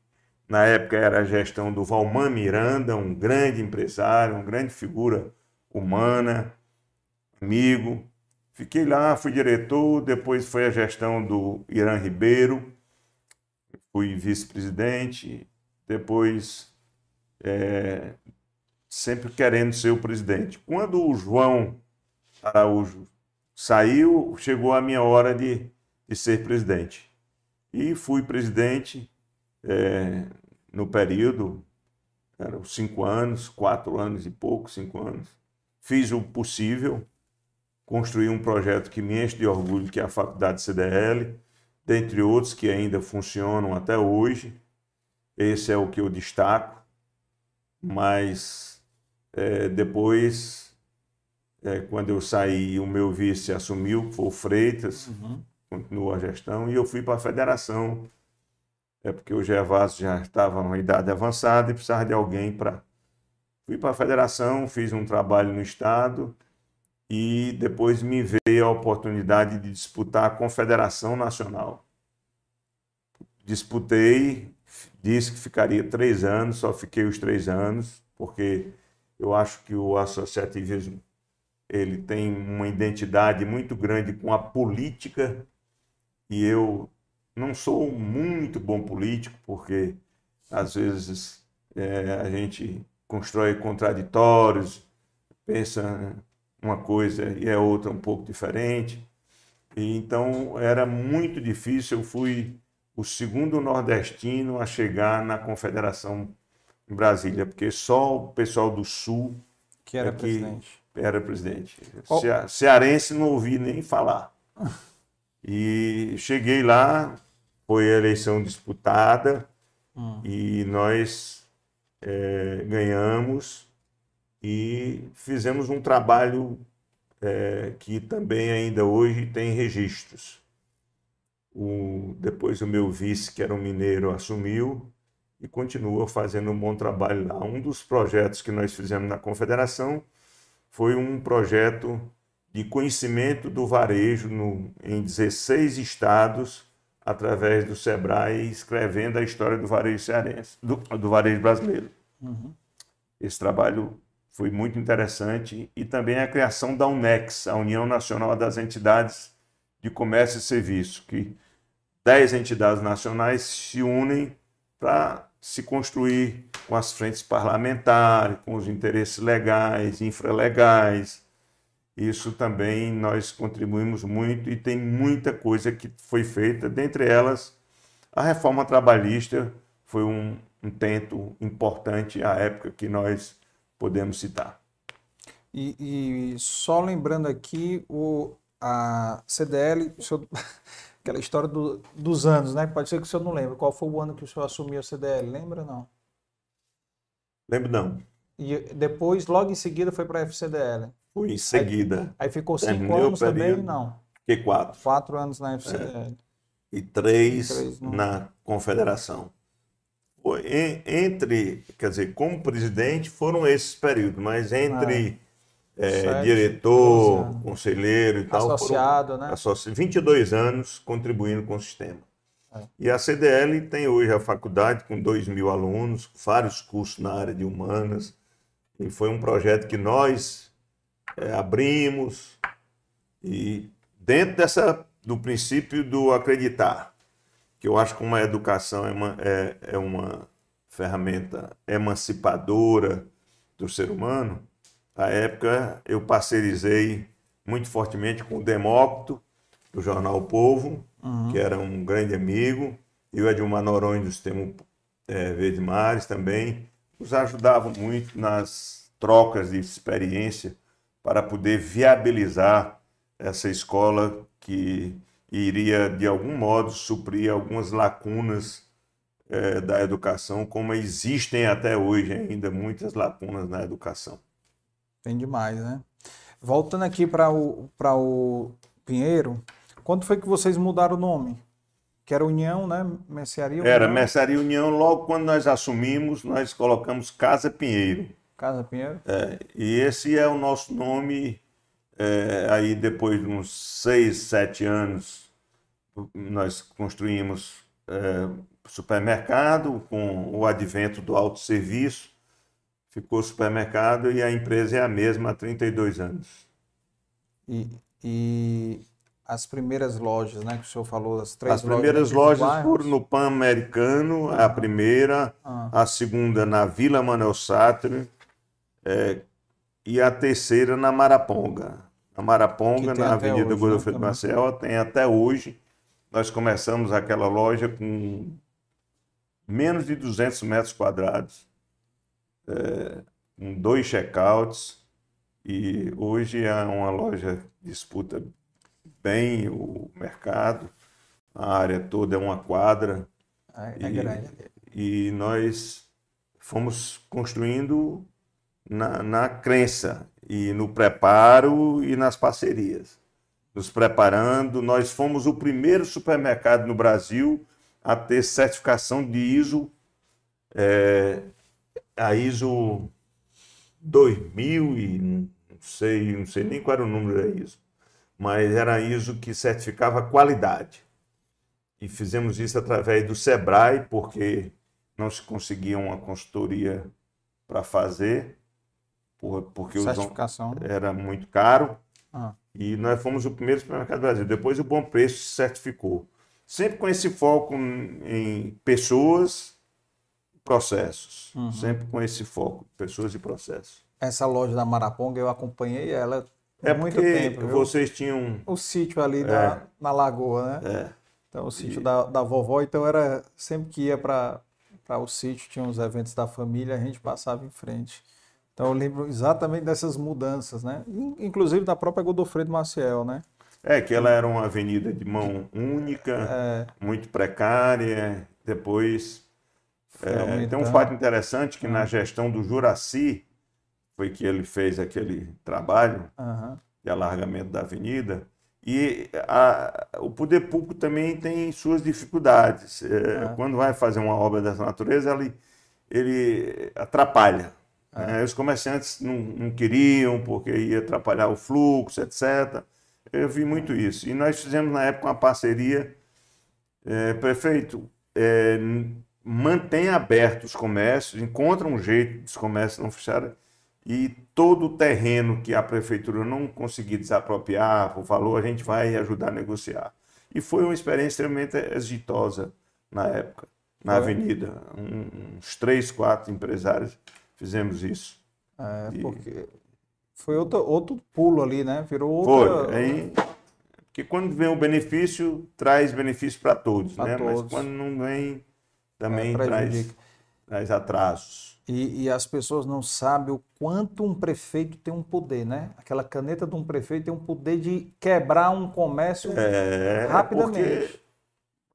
na época era a gestão do Valman Miranda, um grande empresário, uma grande figura humana, amigo. Fiquei lá, fui diretor, depois foi a gestão do Irã Ribeiro, fui vice-presidente, depois é, sempre querendo ser o presidente. Quando o João Araújo saiu, chegou a minha hora de, de ser presidente. E fui presidente é, no período eram cinco anos, quatro anos e pouco, cinco anos. Fiz o possível, construí um projeto que me enche de orgulho, que é a Faculdade CDL, dentre outros que ainda funcionam até hoje. Esse é o que eu destaco, mas é, depois, é, quando eu saí, o meu vice assumiu, foi o Freitas, uhum. continuou a gestão, e eu fui para a federação é porque o Gervásio já estava numa idade avançada e precisava de alguém para. Fui para a federação, fiz um trabalho no Estado e depois me veio a oportunidade de disputar a Confederação Nacional. Disputei, disse que ficaria três anos, só fiquei os três anos, porque eu acho que o associativismo ele tem uma identidade muito grande com a política e eu não sou muito bom político, porque às vezes é, a gente constrói contraditórios, pensa uma coisa e é outra um pouco diferente. E, então era muito difícil. Eu fui o segundo nordestino a chegar na Confederação em Brasília, porque só o pessoal do Sul que era é que presidente. Era presidente. Qual... Cearense não ouvi nem falar. E cheguei lá, foi a eleição disputada hum. e nós é, ganhamos e fizemos um trabalho é, que também ainda hoje tem registros. O, depois o meu vice, que era um mineiro, assumiu e continua fazendo um bom trabalho lá. Um dos projetos que nós fizemos na Confederação foi um projeto de conhecimento do varejo no, em 16 estados através do Sebrae, escrevendo a história do varejo cearense, do, do varejo brasileiro. Uhum. Esse trabalho foi muito interessante e também a criação da UNEX, a União Nacional das Entidades de Comércio e Serviço, que dez entidades nacionais se unem para se construir com as frentes parlamentares, com os interesses legais, infralegais, isso também nós contribuímos muito e tem muita coisa que foi feita, dentre elas a reforma trabalhista foi um, um tento importante à época que nós podemos citar. E, e só lembrando aqui, o, a CDL, o senhor, aquela história do, dos anos, né? Pode ser que o senhor não lembre. Qual foi o ano que o senhor assumiu a CDL? Lembra não? Lembro não. E depois, logo em seguida, foi para a FCDL. Fui em seguida. Aí, aí ficou cinco Terminei anos também? Não. Fiquei quatro. Quatro anos na FCDL. É. E três, três na Confederação. Foi, entre, quer dizer, como presidente foram esses períodos, mas entre ah, é, Sete, diretor, conselheiro e tal. Associado, foram, né? Associ... 22 anos contribuindo com o sistema. É. E a CDL tem hoje a faculdade com 2 mil alunos, vários cursos na área de humanas, e foi um projeto que nós é, abrimos e dentro dessa do princípio do acreditar, que eu acho que uma educação é uma, é, é uma ferramenta emancipadora do ser humano, à época eu parcerizei muito fortemente com o Demócrito, do jornal o Povo, uhum. que era um grande amigo, e o Edilmar Noronha do Sistema é, Verde Mares também, nos ajudavam muito nas trocas de experiência para poder viabilizar essa escola que iria, de algum modo, suprir algumas lacunas é, da educação, como existem até hoje ainda muitas lacunas na educação. Tem demais, né? Voltando aqui para o, o Pinheiro, quando foi que vocês mudaram o nome? Que era União, né? Mercearia União? Era Mercearia União. Logo quando nós assumimos, nós colocamos Casa Pinheiro. Casa Pinheiro. É, e esse é o nosso nome. É, aí depois de uns seis, sete anos, nós construímos é, supermercado com o advento do autosserviço. Ficou supermercado e a empresa é a mesma há 32 anos. E, e as primeiras lojas, né, que o senhor falou, as três As primeiras lojas, lojas foram no Pan Americano, a primeira, ah. a segunda na Vila Manuel Sartre, é, e a terceira na Maraponga. A Maraponga, na Avenida hoje, Godofredo né, Marcel, tem até hoje. Nós começamos aquela loja com menos de 200 metros quadrados. é, com dois checkouts, e hoje é uma loja que disputa bem o mercado, a área toda é uma quadra. É, é e, grande. E nós fomos construindo na, na crença e no preparo e nas parcerias. Nos preparando, nós fomos o primeiro supermercado no Brasil a ter certificação de ISO, é, a ISO 2000 e não sei, não sei nem qual era o número da ISO, mas era a ISO que certificava qualidade. E fizemos isso através do Sebrae, porque não se conseguia uma consultoria para fazer, porque Certificação. era muito caro. Ah. E nós fomos o primeiro supermercado do Brasil. Depois o Bom Preço se certificou. Sempre com esse foco em pessoas e processos. Uhum. Sempre com esse foco, pessoas e processos. Essa loja da Maraponga, eu acompanhei ela É muito tempo. viu? vocês tinham. O sítio ali na, na lagoa, né? É, Então, o sítio E- da, da vovó, então era sempre que ia para o sítio, tinha uns eventos da família, a gente passava em frente. Então, eu lembro exatamente dessas mudanças, né? In- Inclusive da própria Godofredo Maciel, né? é que ela era uma avenida de mão única, É, muito precária. Depois. é, tem um fato interessante que na gestão do Juraci, foi que ele fez aquele trabalho Aham. de alargamento da avenida. E a- o poder público também tem suas dificuldades. É, É. Quando vai fazer uma obra dessa natureza, ele, ele atrapalha. É. né? Os comerciantes não, não queriam, porque ia atrapalhar o fluxo, etc. Eu vi muito isso. E nós fizemos, na época, uma parceria. É, prefeito, é, mantenha abertos os comércios, encontra um jeito dos comércios não fecharem e todo o terreno que a prefeitura não conseguir desapropriar por valor, a gente vai ajudar a negociar. E foi uma experiência extremamente exitosa na época, na Foi? avenida. Um- uns três, quatro empresários fizemos isso. É, E- porque foi outro, outro pulo ali, né? Virou Foi. outra... Aí, porque quando vem o benefício, traz benefício para todos, Pra né? todos. Mas quando não vem, também É, traz, traz atrasos. E, e as pessoas não sabem o quanto um prefeito tem um poder, né? Aquela caneta de um prefeito tem um poder de quebrar um comércio É, rapidamente. porque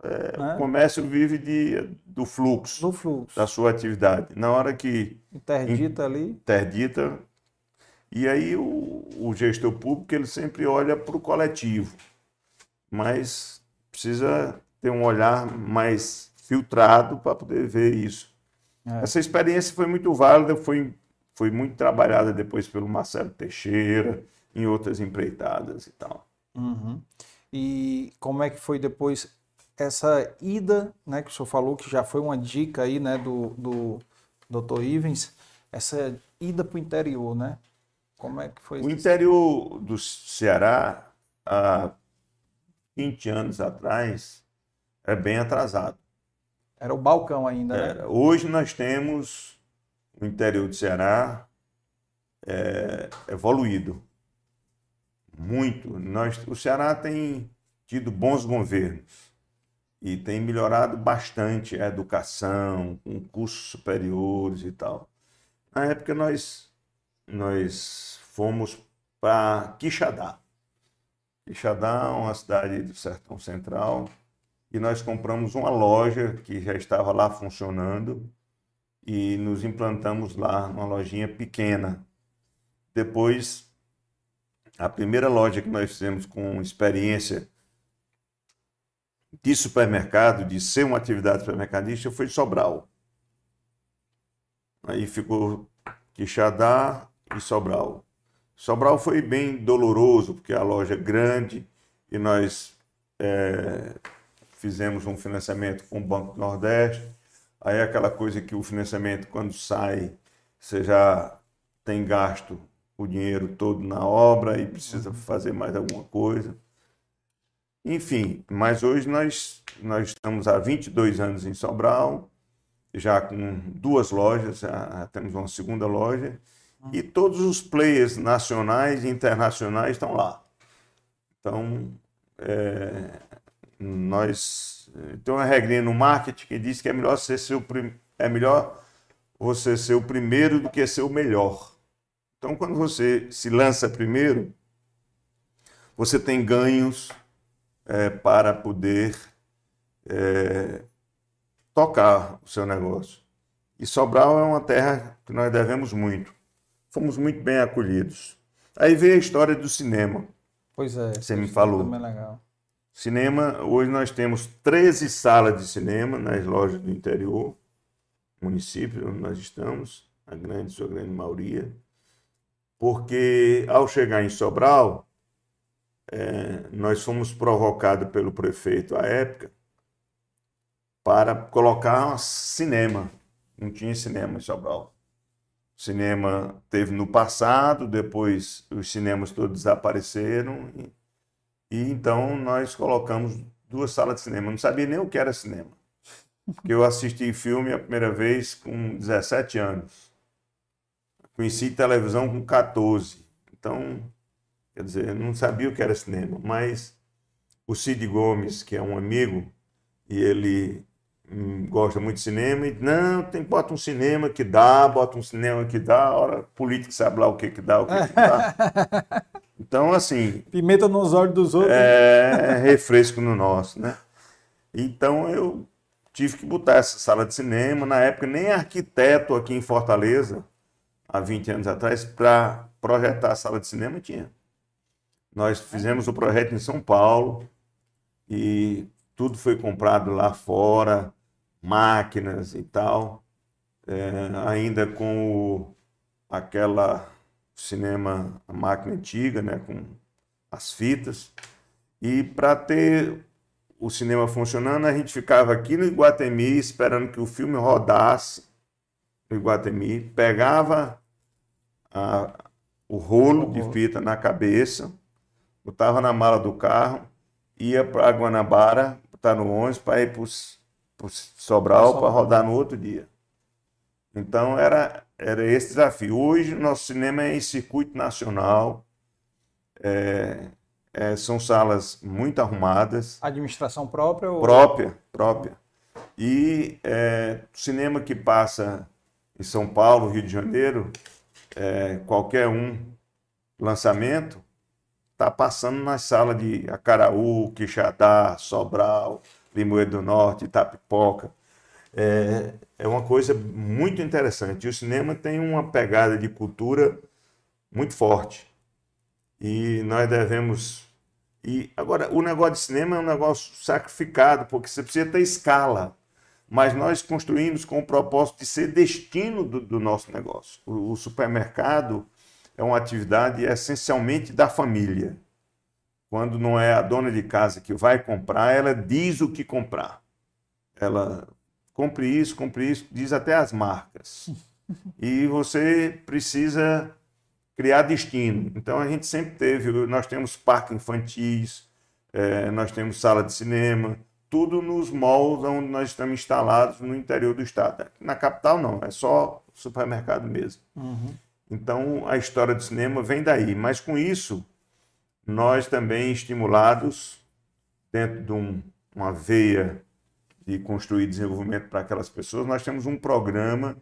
né? o comércio vive de, do fluxo do fluxo. da sua atividade. Na hora que Interdita ali. interdita, e aí o, o gestor público ele sempre olha para o coletivo, mas precisa ter um olhar mais filtrado para poder ver isso. É. Essa experiência foi muito válida, foi, foi muito trabalhada depois pelo Marcelo Teixeira, em outras empreitadas e tal. Uhum. E como é que foi depois essa ida, né, que o senhor falou, que já foi uma dica aí, né, do, do Dr. Ivens, essa ida para o interior, né? Como é que foi O isso? interior do Ceará, há 20 anos atrás, é bem atrasado. Era o balcão ainda, né? Hoje nós temos o interior do Ceará é, evoluído. Muito. Nós, o Ceará tem tido bons governos e tem melhorado bastante a educação, com cursos superiores e tal. Na época nós, nós fomos para Quixadá. Quixadá é uma cidade do Sertão Central e nós compramos uma loja que já estava lá funcionando e nos implantamos lá numa lojinha pequena. Depois, a primeira loja que nós fizemos com experiência de supermercado, de ser uma atividade supermercadista, foi Sobral. Aí ficou Quixadá e Sobral. Sobral foi bem doloroso, porque a loja é grande e nós é, fizemos um financiamento com o Banco do Nordeste. Aí é aquela coisa que o financiamento, quando sai, você já tem gasto o dinheiro todo na obra e precisa fazer mais alguma coisa. Enfim, mas hoje nós, nós estamos há 22 anos em Sobral, já com duas lojas, já temos uma segunda loja, e todos os players nacionais e internacionais estão lá. Então, é, nós tem uma regrinha no marketing que diz que é melhor ser seu é melhor você ser o primeiro do que ser o melhor. Então, quando você se lança primeiro, você tem ganhos é, para poder é, tocar o seu negócio. E Sobral é uma terra que nós devemos muito. Fomos muito bem acolhidos. Aí veio a história do cinema. Pois é. Você me falou. É legal. Cinema, hoje nós temos 13 salas de cinema nas lojas do interior, município onde nós estamos, a grande, sua grande maioria, porque ao chegar em Sobral, é, nós fomos provocados pelo prefeito à época para colocar cinema. Não tinha cinema em Sobral. Cinema teve no passado, depois os cinemas todos desapareceram e e então nós colocamos duas salas de cinema. Não sabia nem o que era cinema. Porque eu assisti filme a primeira vez com 17 anos. Conheci televisão com 14. Então, quer dizer, eu não sabia o que era cinema. Mas o Cid Gomes, que é um amigo, e ele hum, gosta muito de cinema, e não, tem, bota um cinema que dá, bota um cinema que dá, a hora político sabe lá o que que dá, o que que dá. Então, assim. Pimenta nos olhos dos outros. É refresco no nosso, né? Então eu tive que botar essa sala de cinema. Na época, nem arquiteto aqui em Fortaleza, há 20 anos atrás, para projetar a sala de cinema tinha. Nós fizemos o projeto em São Paulo e tudo foi comprado lá fora, máquinas e tal, é, ainda com o, aquela cinema, a máquina antiga, né, com as fitas. E para ter o cinema funcionando, a gente ficava aqui no Iguatemi esperando que o filme rodasse no Iguatemi, pegava a, o rolo de fita na cabeça, botava na mala do carro, ia para Guanabara, botar no ônibus para ir para o Sobral para rodar no outro dia. Então era, era esse desafio. Hoje nosso cinema é em circuito nacional, é, é, são salas muito arrumadas. Administração própria? Ou... Própria, própria. E é, cinema que passa em São Paulo, Rio de Janeiro, é, qualquer um lançamento, está passando na sala de Acaraú, Quixadá, Sobral, Limoeiro do Norte, Itapipoca é, é uma coisa muito interessante. E o cinema tem uma pegada de cultura muito forte. E nós devemos. E agora, o negócio de cinema é um negócio sacrificado, porque você precisa ter escala. Mas nós construímos com o propósito de ser destino do, do nosso negócio. O, o supermercado é uma atividade essencialmente da família. Quando não é a dona de casa que vai comprar, ela diz o que comprar. Ela compre isso, compre isso, diz até as marcas. E você precisa criar destino. Então a gente sempre teve, nós temos parques infantis, é, nós temos sala de cinema, tudo nos malls onde nós estamos instalados no interior do estado. Na capital não, é só supermercado mesmo. Uhum. Então a história do cinema vem daí. Mas com isso, nós também estimulados dentro de um, uma veia de construir desenvolvimento para aquelas pessoas, nós temos um programa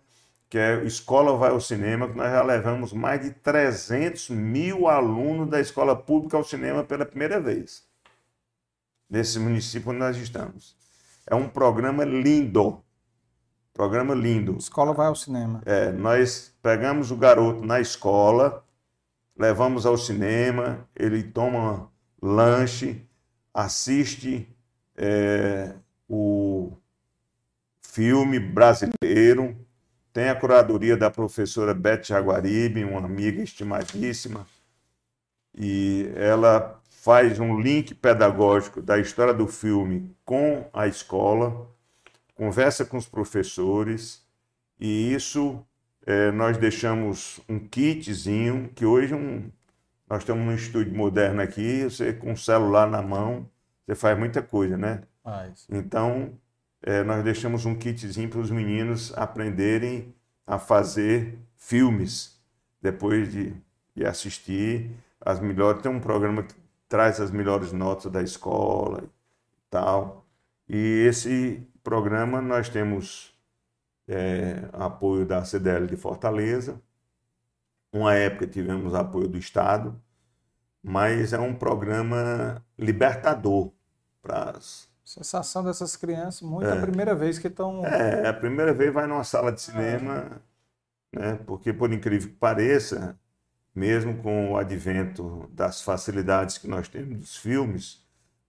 que é Escola Vai ao Cinema, que nós já levamos mais de 300 mil alunos da escola pública ao cinema pela primeira vez, nesse município onde nós estamos. É um programa lindo, programa lindo. Escola Vai ao Cinema. É, nós pegamos o garoto na escola, levamos ao cinema, ele toma lanche, assiste é, o filme brasileiro, tem a curadoria da professora Beth Jaguaribe, uma amiga estimadíssima, e ela faz um link pedagógico da história do filme com a escola, conversa com os professores, e isso é, nós deixamos um kitzinho, que hoje um, nós estamos num estúdio moderno aqui, você com o celular na mão, você faz muita coisa, né? Ah, então, é, nós deixamos um kitzinho para os meninos aprenderem a fazer filmes depois de, de assistir as melhores. Tem um programa que traz as melhores notas da escola e tal. E esse programa nós temos é, apoio da CDL de Fortaleza. Uma época tivemos apoio do Estado, mas é um programa libertador para as Sensação dessas crianças, muito é. a primeira vez que estão. É, a primeira vez vai numa sala de cinema, né? Porque, por incrível que pareça, mesmo com o advento das facilidades que nós temos dos filmes,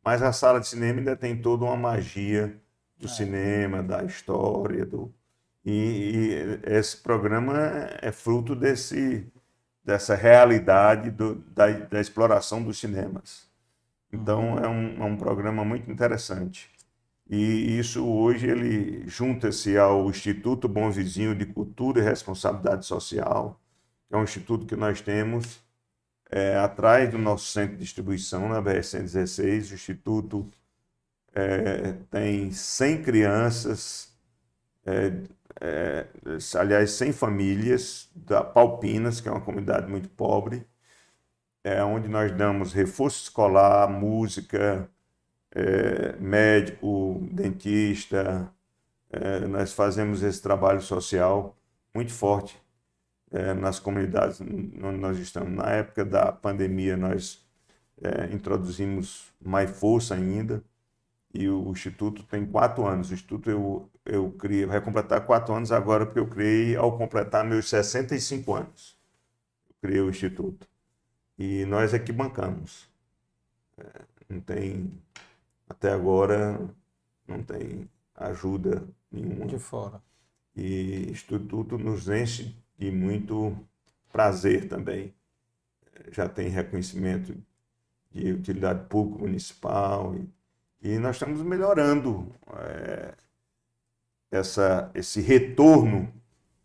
mas a sala de cinema ainda tem toda uma magia do é. cinema, da história, do e, e, esse programa é fruto desse dessa realidade do, da, da exploração dos cinemas. Então é um, é um programa muito interessante. E isso hoje ele junta-se ao Instituto Bom Vizinho de Cultura e Responsabilidade Social, que é um instituto que nós temos é, atrás do nosso centro de distribuição na BR-116. O instituto é, tem 100 crianças, é, é, aliás, 100 famílias da Palpinas, que é uma comunidade muito pobre, é, onde nós damos reforço escolar, música, é, médico, dentista. É, nós fazemos esse trabalho social muito forte é, nas comunidades onde nós estamos. Na época da pandemia, nós é, introduzimos mais força ainda e o Instituto tem quatro anos. O Instituto eu, eu criei, vai completar quatro anos agora, porque eu criei ao completar meus 65 anos. Eu criei o Instituto. E nós é que bancamos. É, não tem, até agora, não tem ajuda nenhuma. De fora. E isso tudo nos enche de muito prazer também. Já tem reconhecimento de utilidade pública municipal e, e nós estamos melhorando é, essa, esse retorno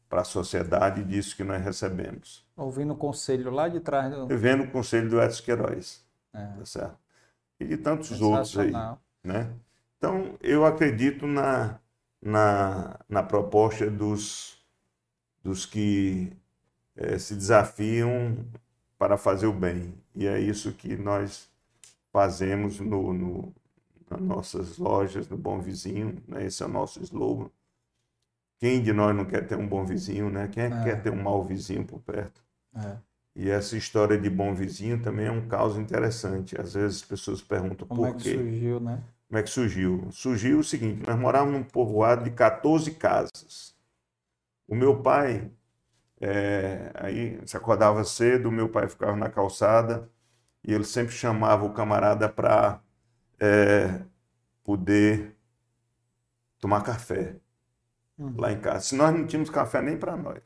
para a sociedade disso que nós recebemos. Ouvindo o conselho lá de trás. Do... Vendo o conselho do Edson Queiroz. É. Tá certo? E de tantos outros aí. Né? Então, eu acredito na, na, na proposta dos, dos que é, se desafiam para fazer o bem. E é isso que nós fazemos no, no, nas nossas lojas, no Bom Vizinho. Né? Esse é o nosso slogan. Quem de nós não quer ter um bom vizinho, né? Quem é que é. quer ter um mau vizinho por perto? É. E essa história de bom vizinho também é um caso interessante. Às vezes as pessoas perguntam Como por é que quê. surgiu, né? Como é que surgiu? Surgiu o seguinte: nós morávamos num povoado de 14 casas. O meu pai, é, aí se acordava cedo, o meu pai ficava na calçada e ele sempre chamava o camarada para é, poder tomar café uhum. lá em casa. Se nós não tínhamos café nem para nós.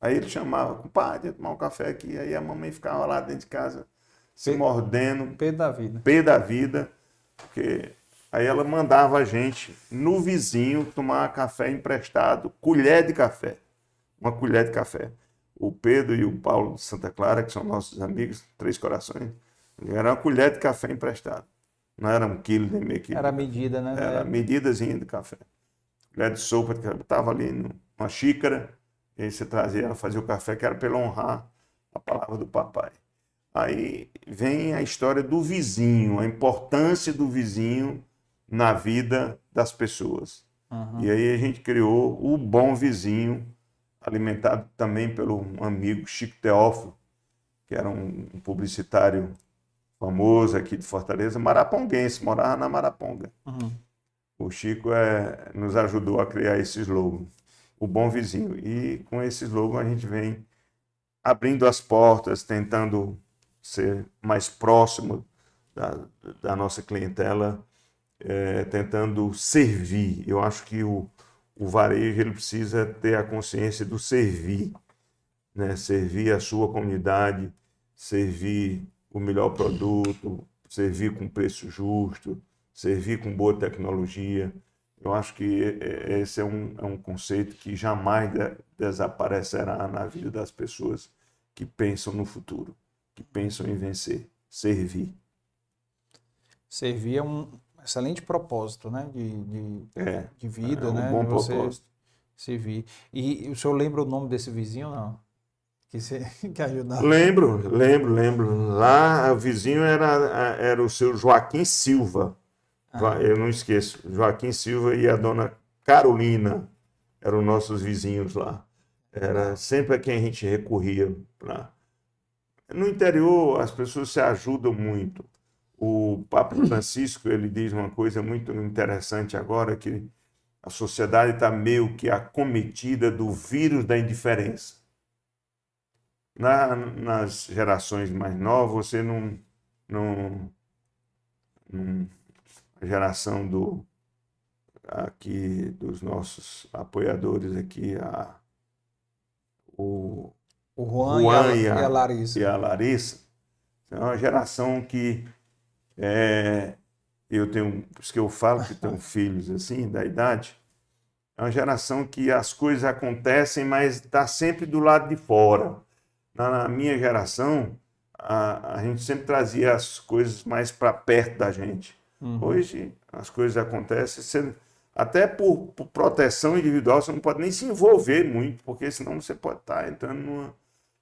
Aí ele chamava, compadre, tomar um café aqui. Aí a mamãe ficava lá dentro de casa, se P... mordendo. Pé da vida. Pé da vida. Porque aí ela mandava a gente, no vizinho, tomar café emprestado, colher de café. Uma colher de café. O Pedro e o Paulo de Santa Clara, que são nossos amigos, Três Corações, era uma colher de café emprestado. Não era um quilo nem meio quilo. Era medida, né? Era a medidazinha de café colher de sopa que estava ali numa xícara, e aí você trazia ela, fazia o café, que era para honrar a palavra do papai. Aí vem a história do vizinho, a importância do vizinho na vida das pessoas. Uhum. E aí a gente criou o Bom Vizinho, alimentado também pelo amigo Chico Teófilo, que era um publicitário famoso aqui de Fortaleza, maraponguense, morava na Maraponga. Uhum o Chico é, nos ajudou a criar esse slogan, o bom vizinho. E com esse slogan a gente vem abrindo as portas, tentando ser mais próximo da, da nossa clientela, é, tentando servir. Eu acho que o, o varejo ele precisa ter a consciência do servir, né? servir a sua comunidade, servir o melhor produto, servir com preço justo, servir com boa tecnologia. Eu acho que esse é um, é um conceito que jamais de, desaparecerá na vida das pessoas que pensam no futuro, que pensam em vencer, servir. Servir é um excelente propósito, né, de, de, é, de vida, é um né, bom de você propósito. servir. E o senhor lembra o nome desse vizinho, não? Que, você, que ajudava? Lembro, lembro, lembro. Lá o vizinho era, era o seu Joaquim Silva. Ah. Eu não esqueço. Joaquim Silva e a dona Carolina. eram nossos vizinhos lá. Era sempre a quem a gente recorria para. No interior, as pessoas se ajudam muito. O Papa Francisco ele diz uma coisa muito interessante agora que a sociedade está meio que acometida do vírus da indiferença. Na, nas gerações mais novas, você não, não, não a geração do aqui dos nossos apoiadores aqui a o, o Juan, Juan e, a, e, a, Larissa. E a Larissa. É uma geração que é, eu tenho, isso que eu falo que tenho filhos assim, da idade, é uma geração que as coisas acontecem, mas está sempre do lado de fora. Na, minha geração, a, a, gente sempre trazia as coisas mais para perto da gente. Uhum. Hoje, as coisas acontecem, você, até por, por, proteção individual, você não pode nem se envolver muito, porque senão você pode estar tá entrando numa,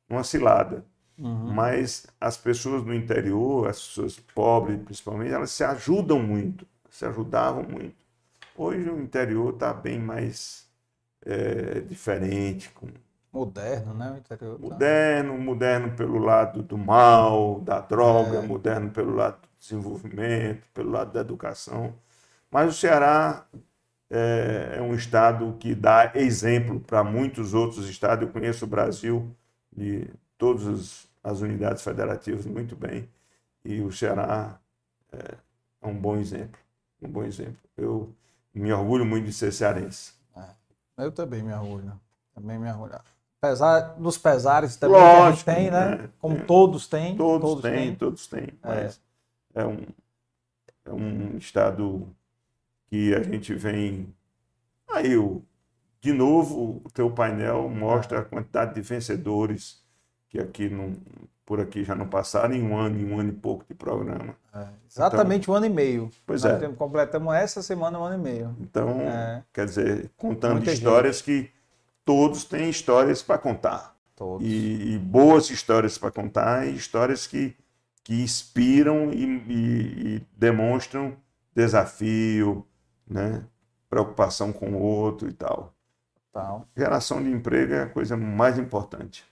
numa cilada. Uhum. Mas as pessoas no interior, as pessoas pobres principalmente, elas se ajudam muito, se ajudavam muito. Hoje o interior está bem mais é, diferente. Com... Moderno, né? O interior tá... Moderno, moderno pelo lado do mal, da droga, é. moderno pelo lado do desenvolvimento, pelo lado da educação. Mas o Ceará é, é um estado que dá exemplo para muitos outros estados. Eu conheço o Brasil de todas as unidades federativas muito bem e o Ceará é, é um bom exemplo, um bom exemplo. Eu me orgulho muito de ser cearense. É, eu também me orgulho, também me orgulho. Apesar dos pesares também Lógico, que a gente tem, né? né? Como todos têm. Todos, todos têm, têm, todos têm. É. Mas é. é um, é um estado que a gente vem. Aí, o, de novo, o teu painel mostra a quantidade de vencedores que aqui não, por aqui já não passaram em um ano, em um ano e pouco de programa. É, exatamente então, um ano e meio. Pois Nós é. completamos essa semana um ano e meio. Então, é. quer dizer, contando Muita histórias gente. que todos têm histórias para contar. Todos. E, e, boas histórias para contar e histórias que, que inspiram e, e, e demonstram desafio, né? preocupação com o outro e tal. tal. Geração de emprego é a coisa mais importante.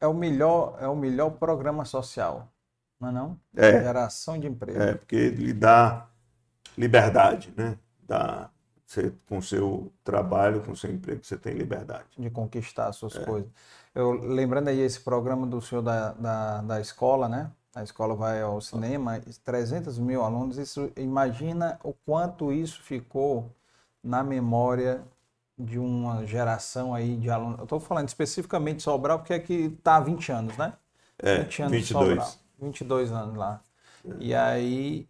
É o melhor, é o melhor programa social, não é não? É. Geração de emprego. É, porque ele dá liberdade, né? Dá, você, com o seu trabalho, com o seu emprego, você tem liberdade. De conquistar as suas é. coisas. Eu, lembrando aí esse programa do senhor da, da, da escola, né? A escola vai ao cinema, 300 mil alunos, isso imagina o quanto isso ficou na memória de uma geração aí de alunos. Eu estou falando especificamente de Sobral, porque é que está há 20 anos, né? É, 20 anos 22. De Sobral, 22 anos lá. É. E aí,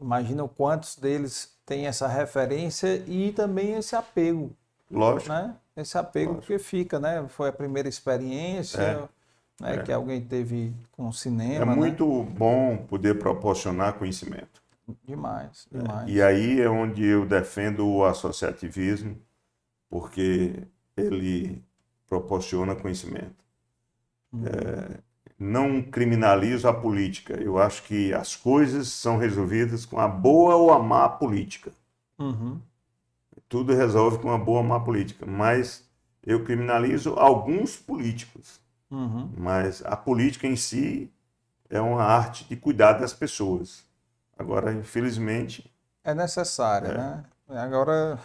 imagina quantos deles têm essa referência e também esse apego. Lógico. Né? Esse apego Lógico. que fica, né? Foi a primeira experiência. É. Né, é. que alguém teve com o cinema. É né? muito bom poder proporcionar conhecimento. Demais, demais. É. E aí é onde eu defendo o associativismo, porque ele proporciona conhecimento. Uhum. É, não criminalizo a política. Eu acho que as coisas são resolvidas com a boa ou a má política. Uhum. Tudo resolve com a boa ou má política. Mas eu criminalizo alguns políticos. Uhum. Mas a política em si é uma arte de cuidar das pessoas. Agora, infelizmente. É necessária, é. né? Agora,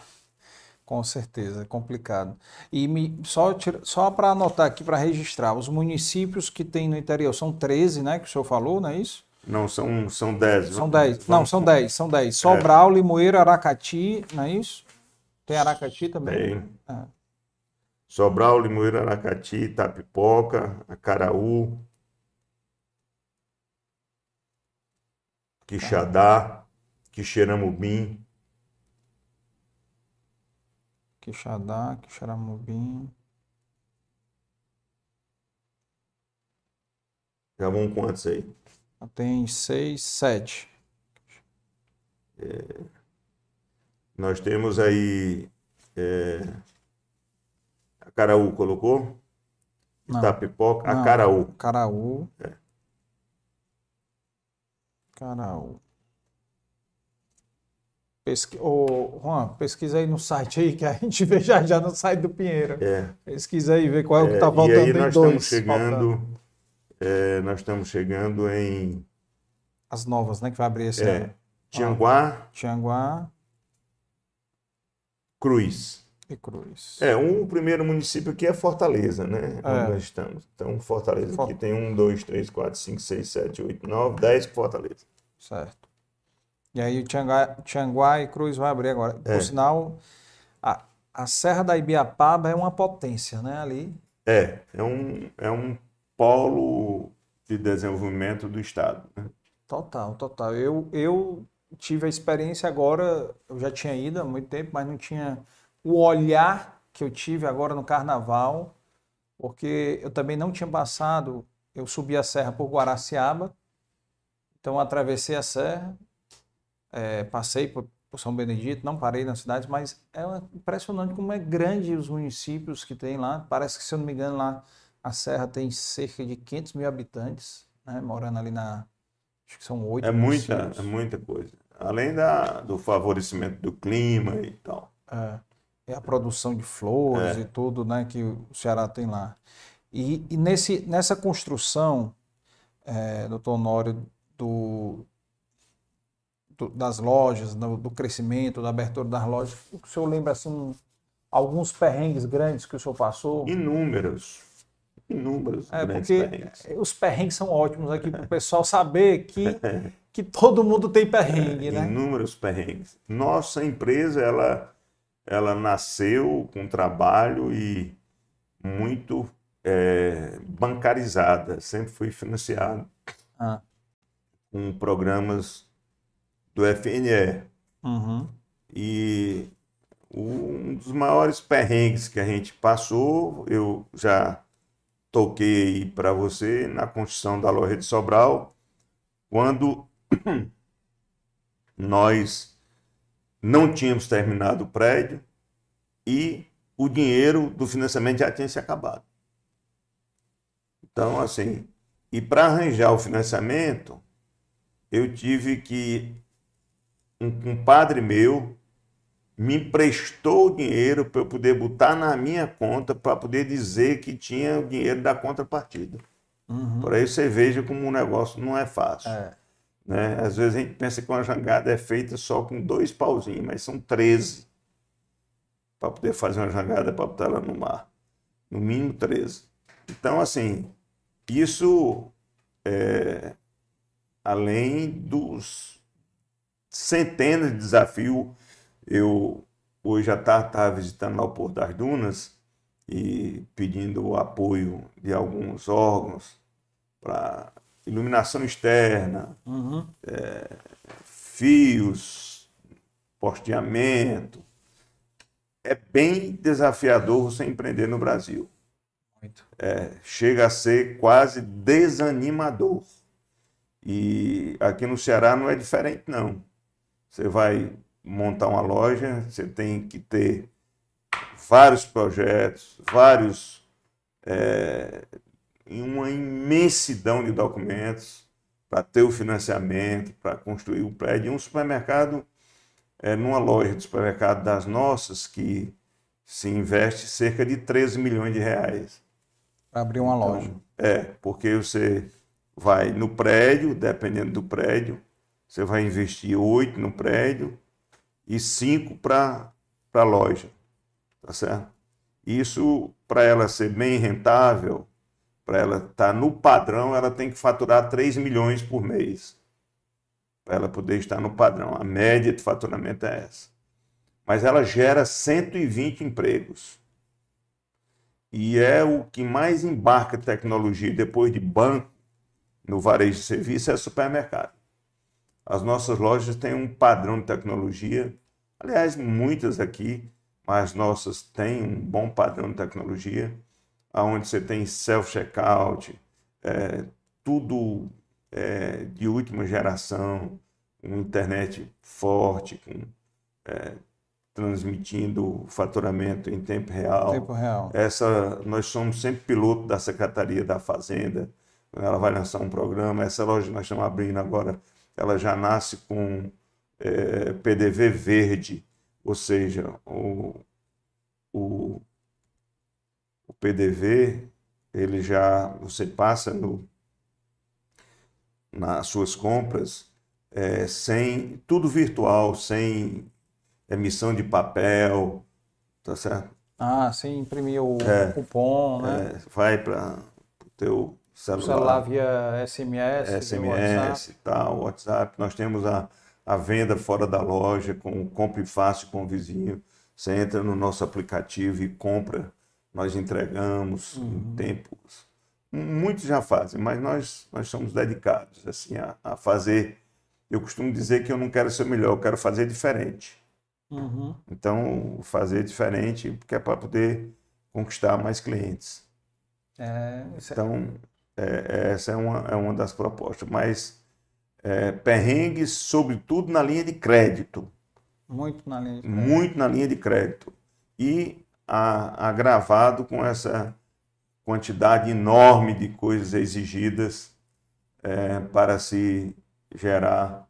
com certeza, é complicado. E me, só, só para anotar aqui, para registrar, os municípios que tem no interior são 13, né? Que o senhor falou, não é isso? Não, são, são 10. São 10. Não, são 10, são 10. Sobral, é. Limoeiro, Aracati, não é isso? Tem Aracati também? Tem. É. Sobral, Limoeiro, Aracati, Itapipoca, Acaraú, Quixadá, Quixeramobim, Quixadá, Quixeramobim. Já vão quantos aí? Tem seis, sete. É, nós temos aí. É, a Caraú colocou? Não. Itapipoca? A Caraú. Caraú. É. Caraú. Pesqui... Ô, Juan, pesquisa aí no site aí, que a gente vê já, já no site do Pinheiro. É. Pesquisa aí, vê qual é o que É, está faltando e aí nós dois. estamos chegando, é, nós estamos chegando em As novas, né, que vai abrir esse É. ano. Tianguá Tianguá Cruz. e Cruz. É, um, o primeiro município aqui é Fortaleza, né? É. Onde nós estamos. Então, Fortaleza For- aqui tem um, dois, três, quatro, cinco, seis, sete, oito, nove, dez Fortaleza. Certo. E aí o Tianguá, Tianguá e Cruz vai abrir agora. Por É. sinal, a, a Serra da Ibiapaba é uma potência, né, ali. É, é um, é um polo de desenvolvimento do Estado. né? Total, total. Eu, eu tive a experiência agora, eu já tinha ido há muito tempo, mas não tinha o olhar que eu tive agora no carnaval, porque eu também não tinha passado, eu subi a serra por Guaraciaba, então atravessei a serra, eh, passei por, por São Benedito, não parei nas cidades, mas é impressionante como é grande os municípios que tem lá. Parece que, se eu não me engano, lá a serra tem cerca de 500 mil habitantes, né, morando ali na. Acho que são oito É muita, municípios. é muita coisa. Além da, do favorecimento do clima e tal. É, é a produção de flores É. e tudo, né, que o Ceará tem lá. E, e nesse, nessa construção, é, doutor Honório, do, do- das lojas, do, do crescimento, da abertura das lojas, o senhor lembra, assim, alguns perrengues grandes que o senhor passou? Inúmeros, inúmeros É, porque perrengues. os perrengues são ótimos aqui para o pessoal saber que, que todo mundo tem perrengue, né? Inúmeros perrengues. Nossa empresa, ela, ela nasceu com trabalho e muito é, bancarizada, sempre foi financiada Ah, com programas do FNE. uhum, E um dos maiores perrengues que a gente passou, eu já toquei para você na construção da loja de Sobral, quando nós não tínhamos terminado o prédio e o dinheiro do financiamento já tinha se acabado. Então, assim, e para arranjar o financiamento, eu tive que um compadre meu me emprestou o dinheiro para eu poder botar na minha conta para poder dizer que tinha o dinheiro da contrapartida. uhum. Por aí você veja como o negócio não é fácil. É, Né? Às vezes a gente pensa que uma jangada é feita só com dois pauzinhos, mas são 13 para poder fazer uma jangada para botar ela no mar. No mínimo 13. Então, assim, isso é, além dos centenas de desafios. Eu hoje à tarde estava visitando lá o Porto das Dunas e pedindo o apoio de alguns órgãos para iluminação externa, uhum. fios, posteamento. É bem desafiador você empreender no Brasil. É, chega a ser quase desanimador. E aqui no Ceará não é diferente, não. Você vai montar uma loja, você tem que ter vários projetos, vários. É, em uma imensidão de documentos para ter o financiamento, para construir o prédio. Um supermercado, é, numa loja de supermercado das nossas, que se investe cerca de 13 milhões de reais. Para abrir uma Então, loja. É, porque você vai no prédio, dependendo do prédio, você vai investir oito no prédio e cinco para a loja, tá certo? Isso, para ela ser bem rentável, para ela estar no padrão, ela tem que faturar 3 milhões por mês. Para ela poder estar no padrão. A média de faturamento é essa. Mas ela gera 120 empregos. E é o que mais embarca tecnologia depois de banco no varejo de serviço é supermercado. As nossas lojas têm um padrão de tecnologia, aliás, muitas aqui, mas nossas têm um bom padrão de tecnologia, onde você tem self-checkout, é, tudo é, de última geração, com internet forte, com, é, transmitindo faturamento em tempo real. Tempo real. Essa, nós somos sempre piloto da Secretaria da Fazenda. Ela vai lançar um programa. Essa loja nós estamos abrindo agora, ela já nasce com é, PDV verde, ou seja, o, o, o PDV ele já você passa no, nas suas compras é, sem tudo virtual, sem emissão de papel, tá certo? Ah, sem imprimir o é, cupom, né? É, vai para o teu O celular via SMS, SMS e tal, WhatsApp. Nós temos a, a venda fora da loja com compre fácil com o vizinho. Você entra no nosso aplicativo e compra, nós entregamos uhum. em tempos. Muitos já fazem, mas nós, nós somos dedicados assim a, a fazer. Eu costumo dizer que eu não quero ser melhor, eu quero fazer diferente. Uhum. Então, fazer diferente, porque é para poder conquistar mais clientes. É, é, então, é, essa é uma, é uma das propostas. Mas é, perrengues, sobretudo na linha de crédito. Muito na linha de crédito. Muito na linha de crédito. E a, agravado com essa quantidade enorme de coisas exigidas é, para se gerar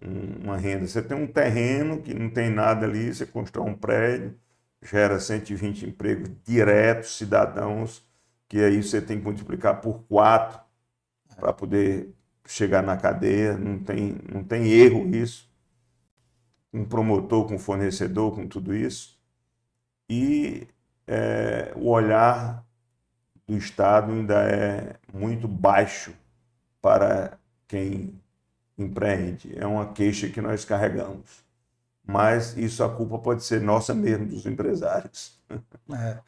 uma renda. Você tem um terreno que não tem nada ali, você constrói um prédio, gera 120 empregos diretos, cidadãos, que aí você tem que multiplicar por quatro para poder chegar na cadeia, não tem, não tem erro isso. Um promotor com fornecedor, com tudo isso. E é, o olhar do Estado ainda é muito baixo para quem empreende. É uma queixa que nós carregamos. Mas isso a culpa pode ser nossa mesmo, dos empresários. É.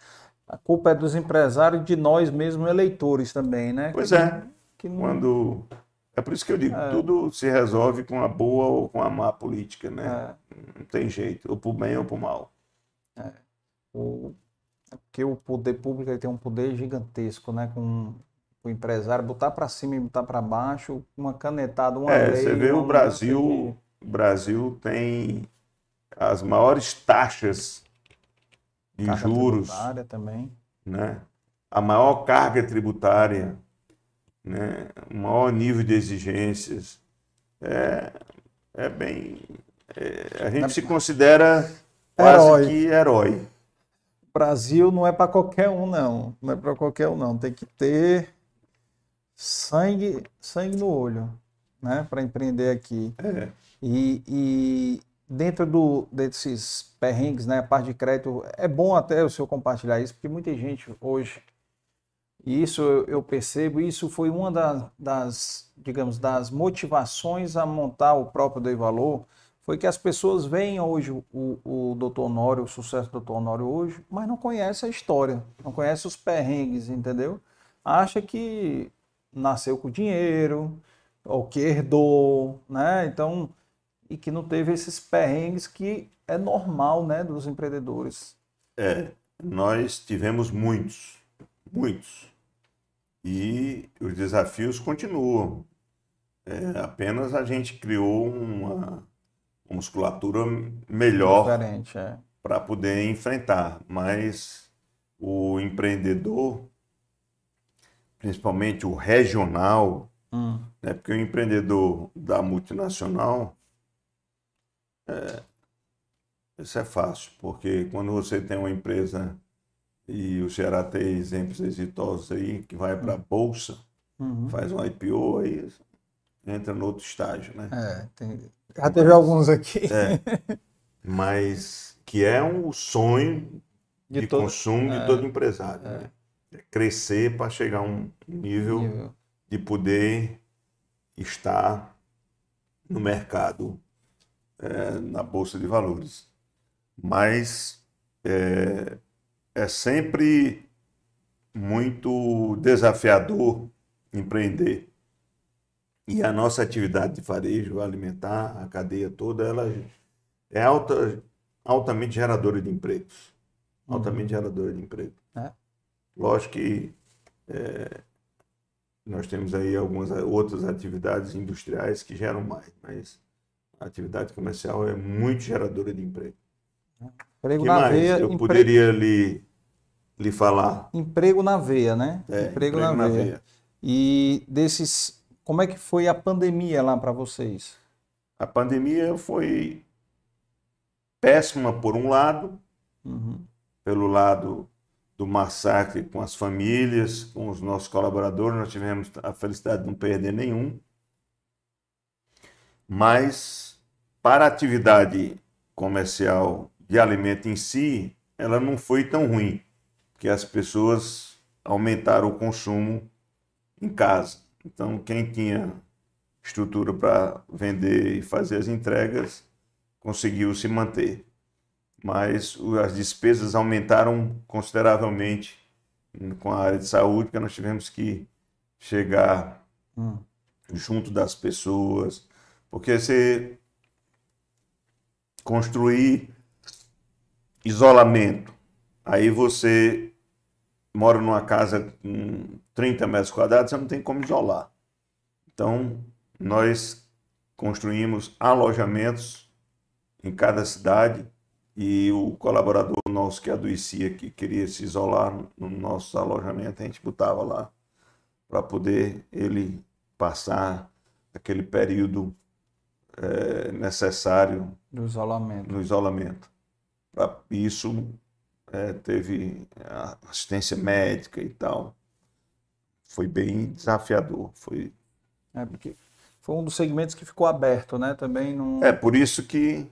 A culpa é dos empresários e de nós mesmos, eleitores também, né? Pois é. Que não... Quando... É por isso que eu digo, é. tudo se resolve com a boa ou com a má política, né? É. Não tem jeito, ou por bem ou por mal. É. O... é porque o poder público tem um poder gigantesco, né? Com o empresário botar para cima e botar para baixo, uma canetada, uma é, lei. Você vê o Brasil, o Brasil tem as maiores taxas de carga juros, tributária também, né? A maior carga tributária, né? O maior nível de exigências, é, é bem, é, a gente Na... se considera quase herói. que herói. Brasil não é para qualquer um, não. Não é para qualquer um, não. Tem que ter sangue, sangue no olho, né, para empreender aqui. É. E, e, dentro do, desses perrengues, né, a parte de crédito, é bom até o senhor compartilhar isso, porque muita gente hoje, e isso eu percebo, isso foi uma das, das digamos, das motivações a montar o próprio Dei Valor, foi que as pessoas veem hoje o, o doutor Honório, o sucesso do doutor Honório hoje, mas não conhece a história, não conhece os perrengues, entendeu? Acha que nasceu com dinheiro, ou que herdou, né? Então, e que não teve esses perrengues que é normal, né, dos empreendedores. É, nós tivemos muitos, muitos. E os desafios continuam. É, apenas a gente criou uma, uma musculatura melhor é. para poder enfrentar. Mas o empreendedor principalmente o regional, hum. né? porque o empreendedor da multinacional, é, isso é fácil, porque quando você tem uma empresa, e o Ceará tem exemplos exitosos aí, que vai para a Bolsa, uhum. faz um IPO, aí entra no outro estágio, né? É, tem... já teve alguns aqui. É, mas que é um sonho de, de todo... consumo é, de todo empresário, é. né? crescer para chegar a um nível, nível, de poder estar no mercado, é, na Bolsa de Valores. Mas é, é sempre muito desafiador empreender. E a nossa atividade de varejo alimentar, a cadeia toda, ela é alta, altamente geradora de empregos. Altamente uhum. geradora de emprego. É. Lógico que é, nós temos aí algumas outras atividades industriais que geram mais, mas a atividade comercial é muito geradora de emprego. Emprego que na mais veia, eu emprego... poderia lhe, lhe falar? Emprego na veia, né? É, emprego, emprego, na, na veia. veia. E desses, como é que foi a pandemia lá para vocês? a pandemia foi péssima por um lado, Uhum. pelo lado do massacre com as famílias, com os nossos colaboradores, nós tivemos a felicidade de não perder nenhum. Mas para a atividade comercial de alimento em si, ela não foi tão ruim, porque as pessoas aumentaram o consumo em casa. Então, quem tinha estrutura para vender e fazer as entregas conseguiu se manter. Mas as despesas aumentaram consideravelmente com a área de saúde, porque nós tivemos que chegar Hum. junto das pessoas, porque você construir isolamento, aí você mora numa casa com 30 metros quadrados, você não tem como isolar. Então, nós construímos alojamentos em cada cidade e o colaborador nosso que adoecia, que queria se isolar no nosso alojamento, a gente botava lá para poder ele passar aquele período eh, necessário Do isolamento. no isolamento. Pra isso eh, teve assistência médica e tal. Foi bem desafiador. Foi É, porque foi um dos segmentos que ficou aberto, né? Também não. é por isso que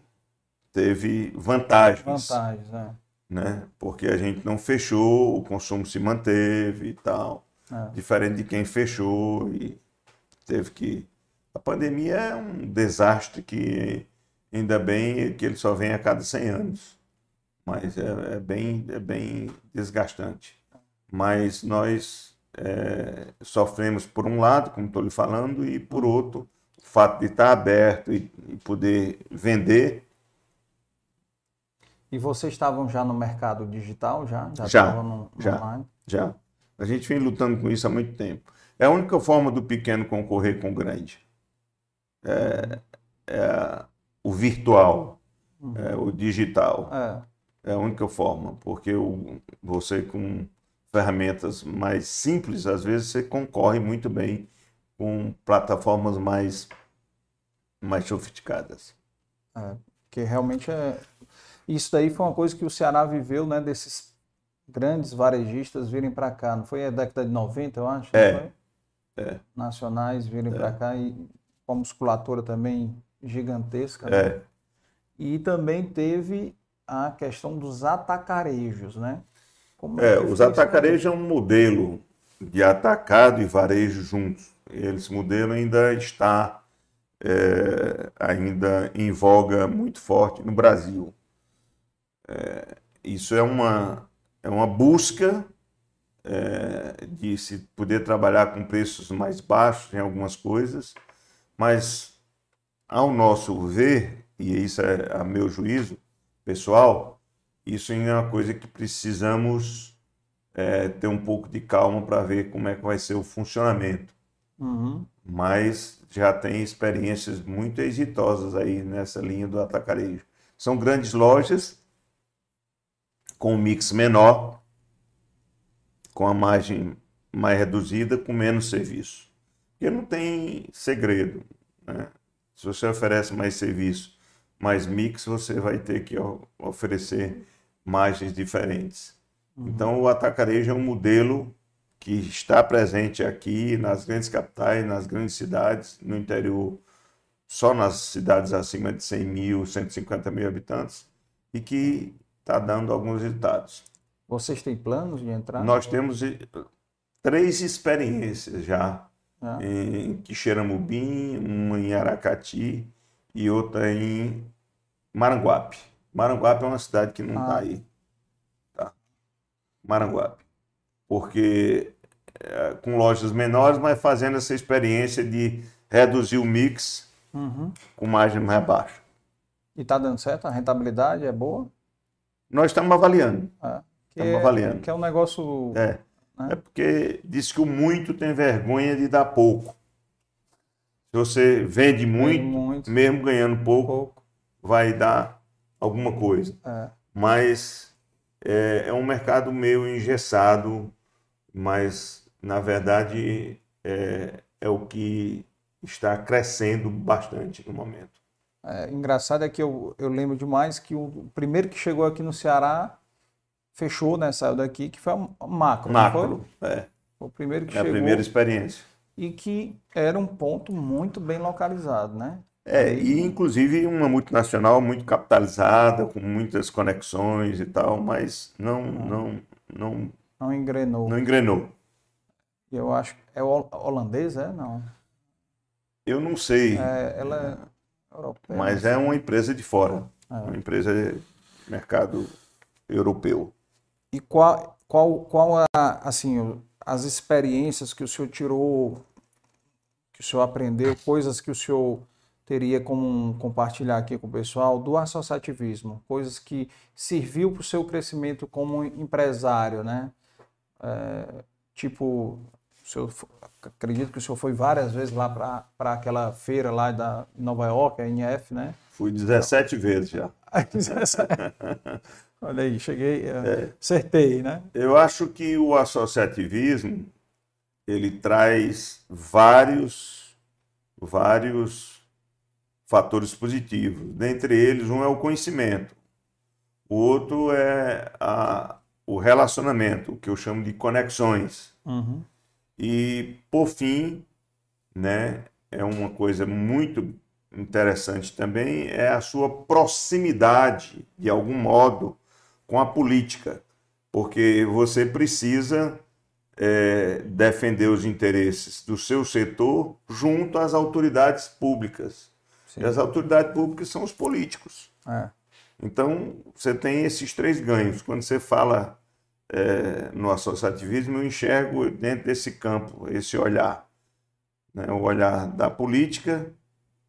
teve vantagens, Vantagens, né? né? Porque a gente não fechou, o consumo se manteve e tal. É. diferente de quem fechou e teve que. A pandemia é um desastre que ainda bem que ele só vem a cada 100 anos, mas é, é bem, é bem desgastante. Mas nós é, sofremos por um lado, como estou lhe falando, e por outro, o fato de estar aberto e, e poder vender. E vocês estavam já no mercado digital, já? Já. Já, no, no já. online? Já. A gente vem lutando com isso há muito tempo. É a única forma do pequeno concorrer com o grande. É, é o virtual, é o digital. É. É a única forma, porque o, você com ferramentas mais simples, às vezes você concorre muito bem com plataformas mais, mais sofisticadas. Que realmente é. Isso daí foi uma coisa que o Ceará viveu, né? Desses grandes varejistas virem para cá. Não foi a década de 90, eu acho? É. É. Nacionais virem para cá e com a musculatura também gigantesca. né? É, E também teve a questão dos atacarejos, né? Como É, que os atacarejos é um modelo de atacado e varejo juntos. Esse modelo ainda está é, ainda em voga muito forte no Brasil. É, isso é uma, é uma busca é, de se poder trabalhar com preços mais baixos em algumas coisas, mas ao nosso ver, e isso é a meu juízo pessoal, isso é uma coisa que precisamos é, ter um pouco de calma para ver como é que vai ser o funcionamento. Uhum. Mas já tem experiências muito exitosas aí nessa linha do atacarejo. São grandes lojas com um mix menor, com a margem mais reduzida, com menos serviço. Porque não tem segredo. Né? Se você oferece mais serviço, mais mix, você vai ter que oferecer margens diferentes. Então, o atacarejo é um modelo que está presente aqui nas grandes capitais, nas grandes cidades, no interior, só nas cidades acima de 100 mil, 150 mil habitantes, e que está dando alguns resultados. Vocês têm planos de entrar? Nós temos eh, três experiências já Ah. em Quixeramobim, uma em Aracati e outra em Maranguape. Maranguape é uma cidade que não está Ah. aí. Tá? Maranguape. Porque é, com lojas menores, mas fazendo essa experiência de reduzir o mix Uhum. com margem mais baixa. E tá dando certo? A rentabilidade é boa? Nós estamos avaliando. É. Estamos é, avaliando. que é um negócio. É. Né? É porque diz que o muito tem vergonha de dar pouco. Se você vende muito, muito. mesmo ganhando pouco, pouco. vai dar alguma coisa. É. Mas é, é um mercado meio engessado, mas na verdade é, é o que está crescendo bastante no momento. É, engraçado é que eu, eu lembro demais que o primeiro que chegou aqui no Ceará fechou, né? Saiu daqui, que foi a Macro. Macro, é. Foi o primeiro que é chegou. a primeira experiência. E que era um ponto muito bem localizado, né? É, e inclusive uma multinacional muito capitalizada, com muitas conexões e tal, mas não, não, não, não engrenou. Não engrenou. Eu acho é holandês, é não? Eu não sei. É, ela é europeia. Mas é uma empresa de fora, é. uma empresa de mercado europeu. E qual, qual, qual a, assim, as experiências que o senhor tirou, que o senhor aprendeu, coisas que o senhor teria como compartilhar aqui com o pessoal do associativismo, coisas que serviu para o seu crescimento como empresário, né? É, tipo, senhor, acredito que o senhor foi várias vezes lá para aquela feira lá da Nova York, a NF, né? Fui 17 vezes já. Olha aí, cheguei, é, é. acertei, né? Eu acho que o associativismo ele traz vários, vários fatores positivos. Dentre eles, um é o conhecimento, o outro é a, o relacionamento, o que eu chamo de conexões. Uhum. E, por fim, né, é uma coisa muito interessante também, é a sua proximidade, de algum modo, com a política, porque você precisa é, defender os interesses do seu setor junto às autoridades públicas. Sim. E as autoridades públicas são os políticos. É. Então, você tem esses três ganhos. Quando você fala é, no associativismo, eu enxergo dentro desse campo, esse olhar. Né? O olhar da política,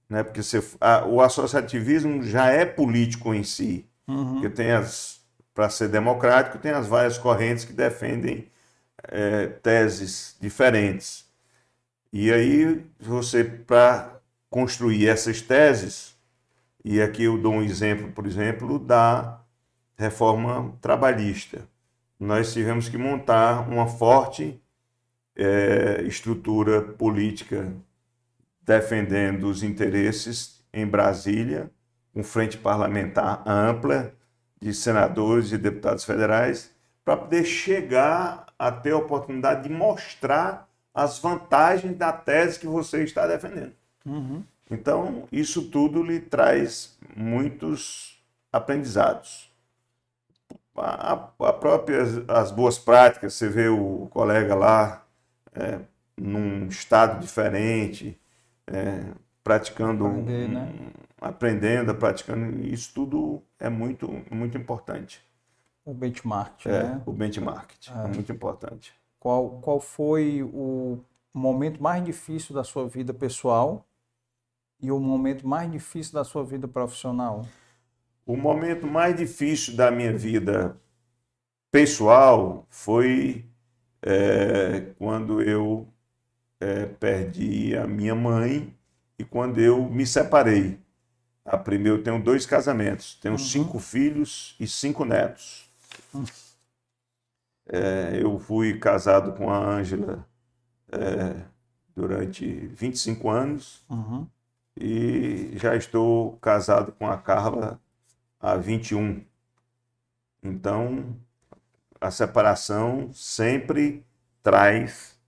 né? porque você, a, o associativismo já é político em si. Uhum. Porque tem as. Para ser democrático, tem as várias correntes que defendem é, teses diferentes. E aí, você, para construir essas teses, e aqui eu dou um exemplo, por exemplo, da reforma trabalhista. Nós tivemos que montar uma forte é, estrutura política defendendo os interesses em Brasília, com frente parlamentar ampla de senadores e deputados federais, para poder chegar a ter a oportunidade de mostrar as vantagens da tese que você está defendendo. Uhum. Então, isso tudo lhe traz muitos aprendizados. A, a própria, as boas práticas, você vê o colega lá é, num estado diferente, é, praticando, Aprender, né? Aprendendo, praticando, isso tudo é muito, muito importante. O benchmark, é, né? O benchmark é. é muito importante. Qual, qual foi o momento mais difícil da sua vida pessoal e o momento mais difícil da sua vida profissional? O momento mais difícil da minha vida pessoal foi é, quando eu é, perdi a minha mãe e quando eu me separei. A primeira, eu tenho dois casamentos, tenho uhum. cinco filhos e cinco netos. Uhum. É, eu fui casado com a Ângela é, durante 25 anos. Uhum e já estou casado com a Carla há 21. Então, a separação sempre traz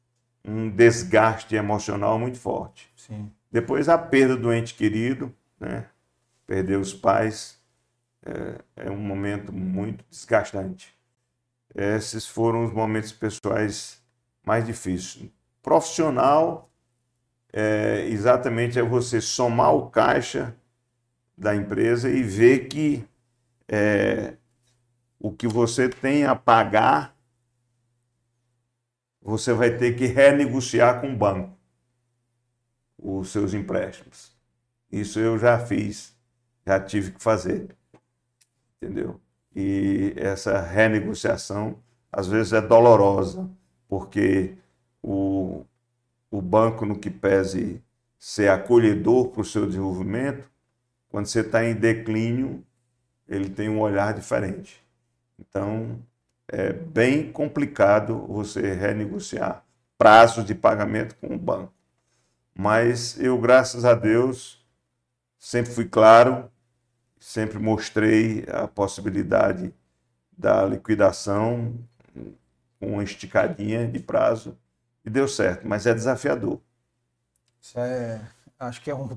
um desgaste emocional muito forte. Sim. Depois a perda do ente querido, né? Perder os pais, é, é um momento muito desgastante. Esses foram os momentos pessoais mais difíceis. Profissional, é, exatamente é você somar o caixa da empresa e ver que é, o que você tem a pagar, você vai ter que renegociar com o banco os seus empréstimos. Isso eu já fiz, já tive que fazer, entendeu? E essa renegociação às vezes é dolorosa, porque o, o banco no que pese ser acolhedor para o seu desenvolvimento, quando você está em declínio, ele tem um olhar diferente. Então, é bem complicado você renegociar prazos de pagamento com o banco. Mas eu, graças a Deus, sempre fui claro, sempre mostrei a possibilidade da liquidação com uma esticadinha de prazo e deu certo, mas é desafiador. Isso é, acho que é um,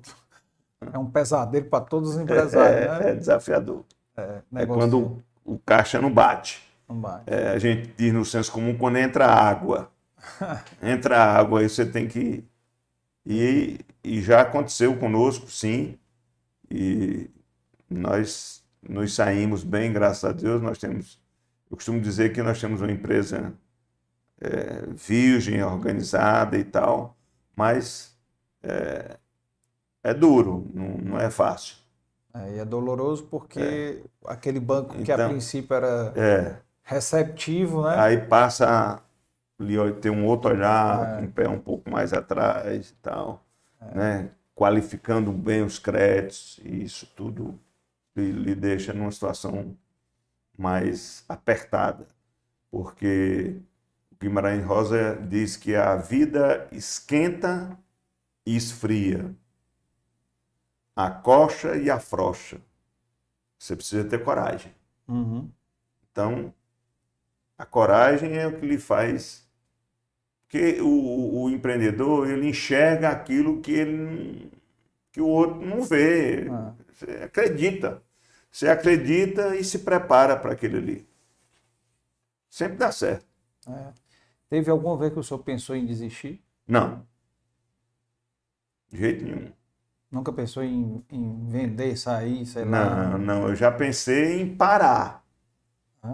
é um pesadelo para todos os empresários, é, né? É desafiador. É, é quando o, o caixa não bate. Não bate. É, a gente diz no senso comum quando entra água. entra água, aí você tem que. E, e já aconteceu conosco, sim. E nós nos saímos bem, graças a Deus. Nós temos. Eu costumo dizer que nós temos uma empresa é, virgem, organizada e tal, mas é, é duro, não, não, é fácil. É, e é doloroso porque é. aquele banco que então, a princípio era é. receptivo, né? Aí passa ali ter um outro olhar, é. um pé um pouco mais atrás e tal, é. né? qualificando bem os créditos, e isso tudo lhe, lhe deixa numa situação mais apertada, porque Guimarães Rosa diz que a vida esquenta e esfria, acocha e afrouxa. Você precisa ter coragem. Uhum. Então, a coragem é o que lhe faz porque o, o, empreendedor ele enxerga aquilo que ele que o outro não vê. Ah. Você acredita. Você acredita e se prepara para aquilo ali. Sempre dá certo. É. Teve alguma vez que o senhor pensou em desistir? Não. De jeito nenhum. Nunca pensou em, em vender, sair, sei não, lá? Não, não. Eu já pensei em parar.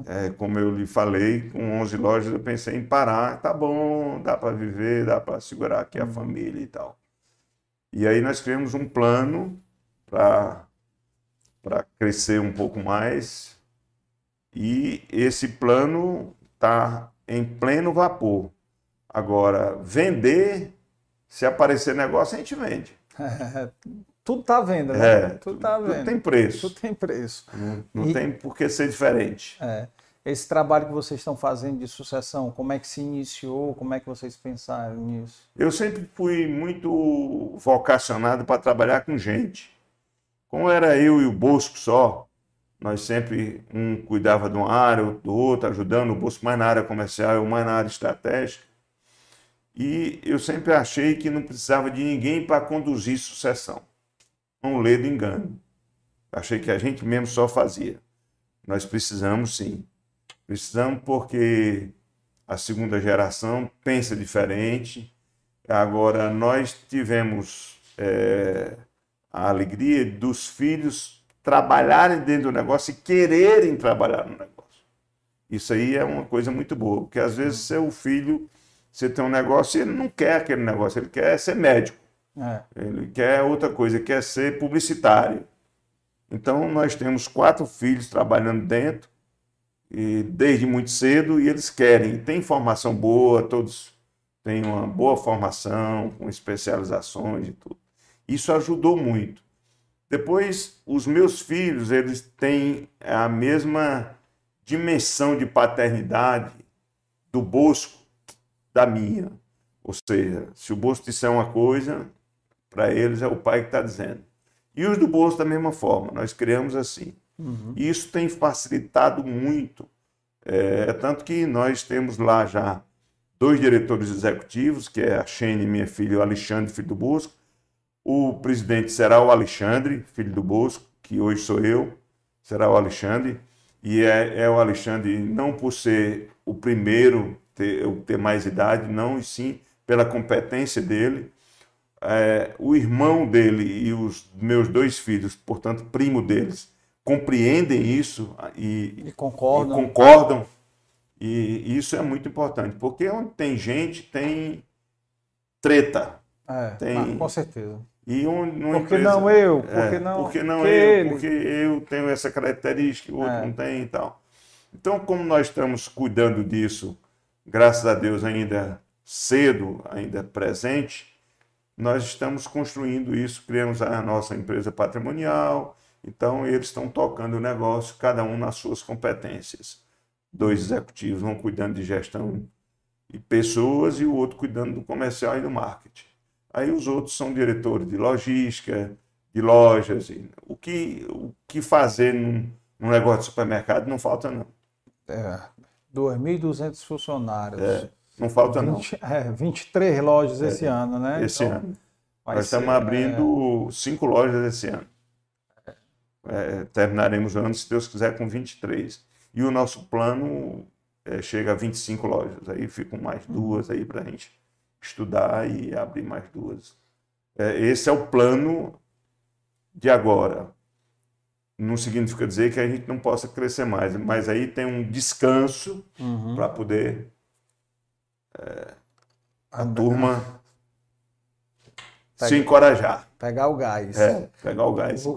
É, como eu lhe falei, com 11 lojas eu pensei em parar, tá bom, dá para viver, dá para segurar aqui a uhum. família e tal. E aí nós criamos um plano para crescer um pouco mais e esse plano está em pleno vapor. Agora, vender, se aparecer negócio, a gente vende. tudo está vendo, né? É, tudo está vendo. Tudo tem preço. Tudo tem preço. Não, não e, tem por que ser diferente. É, esse trabalho que vocês estão fazendo de sucessão, como é que se iniciou? Como é que vocês pensaram nisso? Eu sempre fui muito vocacionado para trabalhar com gente. Como era eu e o Bosco só, nós sempre um cuidava de uma área, do outro, ajudando o Bosco mais na área comercial, eu mais na área estratégica. E eu sempre achei que não precisava de ninguém para conduzir sucessão um ledo engano. Achei que a gente mesmo só fazia. Nós precisamos sim. Precisamos porque a segunda geração pensa diferente. Agora, nós tivemos é, a alegria dos filhos trabalharem dentro do negócio e quererem trabalhar no negócio. Isso aí é uma coisa muito boa, porque às vezes seu filho, você tem um negócio e ele não quer aquele negócio, ele quer ser médico. É. Ele quer outra coisa, quer ser publicitário. Então, nós temos quatro filhos trabalhando dentro, e desde muito cedo, e eles querem. Tem formação boa, todos têm uma boa formação, com especializações e tudo. Isso ajudou muito. Depois, os meus filhos, eles têm a mesma dimensão de paternidade do Bosco da minha. Ou seja, se o Bosco disser uma coisa, para eles é o pai que está dizendo. E os do bolso da mesma forma, nós criamos assim. Uhum. Isso tem facilitado muito. É, tanto que nós temos lá já dois diretores executivos, que é a Xene, minha filha, e o Alexandre, filho do Bosco. O presidente será o Alexandre, filho do Bosco, que hoje sou eu, será o Alexandre. E é, é o Alexandre não por ser o primeiro, ter, ter mais idade, não, e sim pela competência dele é, o irmão dele e os meus dois filhos, portanto, primo deles, compreendem isso e, e concordam. E, concordam. e isso é muito importante, porque onde tem gente, tem treta. É, tem... com certeza. E um, por que não eu? É, que não, porque não eu? Ele? Porque eu tenho essa característica, o outro é. não tem e tal. Então, como nós estamos cuidando disso, graças a Deus ainda cedo, ainda presente, nós estamos construindo isso, criamos a nossa empresa patrimonial, então eles estão tocando o negócio, cada um nas suas competências. Dois executivos vão cuidando de gestão e pessoas e o outro cuidando do comercial e do marketing. Aí os outros são diretores de logística, de lojas. O que, o que fazer num, num negócio de supermercado não falta, não. É, 2.200 funcionários. É, não falta, 20, não. É, 23 lojas esse ano, né? Esse então, ano. Nós estamos abrindo é... cinco lojas esse ano. É, terminaremos o ano, se Deus quiser, com 23. E o nosso plano é, chega a 25 lojas. Aí ficam mais duas aí para a gente estudar e abrir mais duas. É, esse é o plano de agora. Não significa dizer que a gente não possa crescer mais, mas aí tem um descanso uhum. para poder é, a turma Pega, se encorajar. Pegar o gás. É, pegar o gás. O,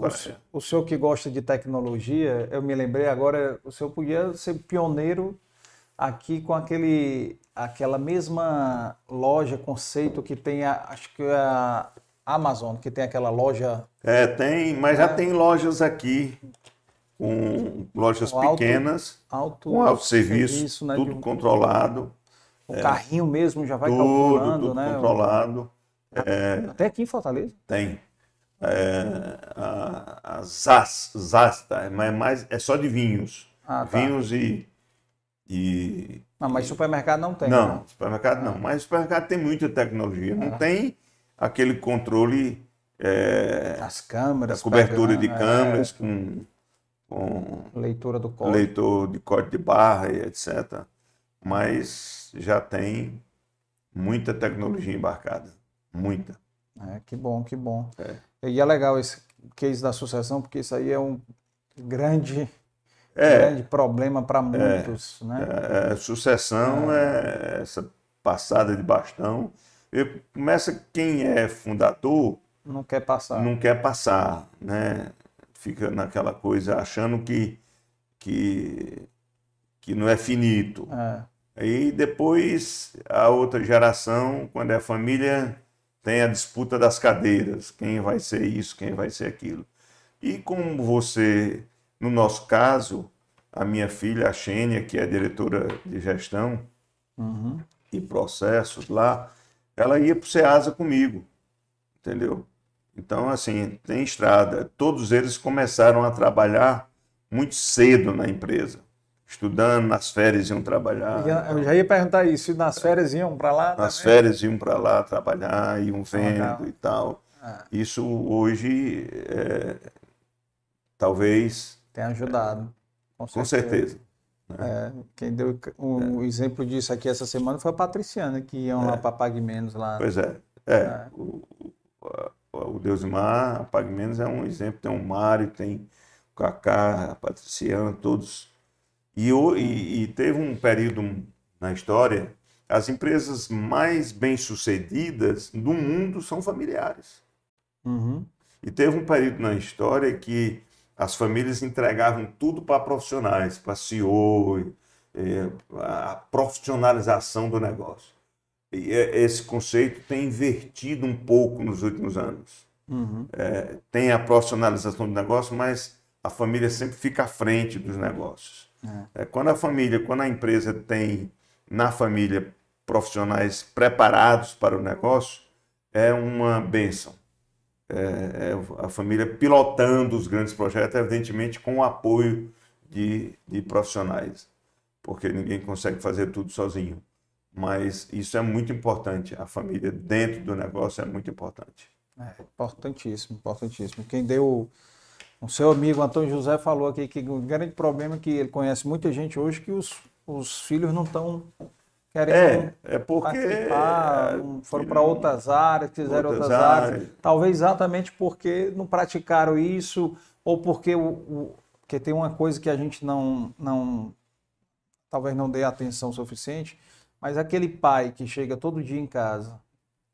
o, senhor que gosta de tecnologia, eu me lembrei agora, o senhor podia ser pioneiro aqui com aquele, aquela mesma loja, conceito que tem, a, acho que é a Amazon, que tem aquela loja. É, tem, mas é. já tem lojas aqui com lojas com pequenas, alto, com alto serviço, serviço né, tudo controlado. O é, carrinho mesmo já vai tudo, calculando, tudo né? controlado. É, Até aqui em Fortaleza? Tem. É, a, a Zas, Zasta, mas é, mais, é só de vinhos. Ah, tá. Vinhos e, e. Não, mas supermercado não tem. Não, né? supermercado não. Mas supermercado tem muita tecnologia. Não ah. tem aquele controle. É, As câmeras. cobertura pegando, de câmeras é. com, com. Leitura do código. Leitor de código de barra e etc. Mas já tem muita tecnologia embarcada. Muita. É, que bom, que bom. É. E é legal esse case da sucessão, porque isso aí é um grande, é, grande problema para muitos. É, né? É, é, sucessão é. essa passada de bastão. E começa quem é fundador. Não quer passar. Não quer passar, né? Fica naquela coisa achando que, que, que não é finito. É. Aí depois a outra geração, quando é família, tem a disputa das cadeiras, quem vai ser isso, quem vai ser aquilo. E como você, no nosso caso, a minha filha, a Xênia, que é diretora de gestão uhum. e processos lá, ela ia para o SEASA comigo, entendeu? Então, assim, tem estrada. Todos eles começaram a trabalhar muito cedo na empresa estudando, nas férias iam trabalhar. Eu já ia perguntar isso, nas férias iam para lá? Nas também? férias iam para lá trabalhar, iam vendo Legal. e tal. Ah. Isso hoje, é, talvez... Tem ajudado, com certeza. Com certeza né? é, quem deu o é. exemplo disso aqui essa semana foi a Patriciana, que iam lá é. para Pague Menos lá. Pois é, é. é. O, o, o Deus Mar, a Pague Menos é um exemplo, tem o Mário, tem o Cacá, a Patriciana, todos e, e, e teve um período na história, as empresas mais bem-sucedidas do mundo são familiares. Uhum. E teve um período na história que as famílias entregavam tudo para profissionais, para CEO, é, a profissionalização do negócio. E esse conceito tem invertido um pouco nos últimos anos. Uhum. É, tem a profissionalização do negócio, mas a família sempre fica à frente dos negócios. É. É, quando a família, quando a empresa tem na família profissionais preparados para o negócio, é uma benção. É, é a família pilotando os grandes projetos, evidentemente com o apoio de, de profissionais, porque ninguém consegue fazer tudo sozinho. Mas isso é muito importante. A família dentro do negócio é muito importante. É, importantíssimo, importantíssimo. Quem deu o seu amigo Antônio José falou aqui que o grande problema é que ele conhece muita gente hoje que os, os filhos não estão querendo é, é porque participar, foram para outras áreas, fizeram outras, outras áreas. áreas. Talvez exatamente porque não praticaram isso ou porque o, o porque tem uma coisa que a gente não não talvez não dê atenção suficiente, mas aquele pai que chega todo dia em casa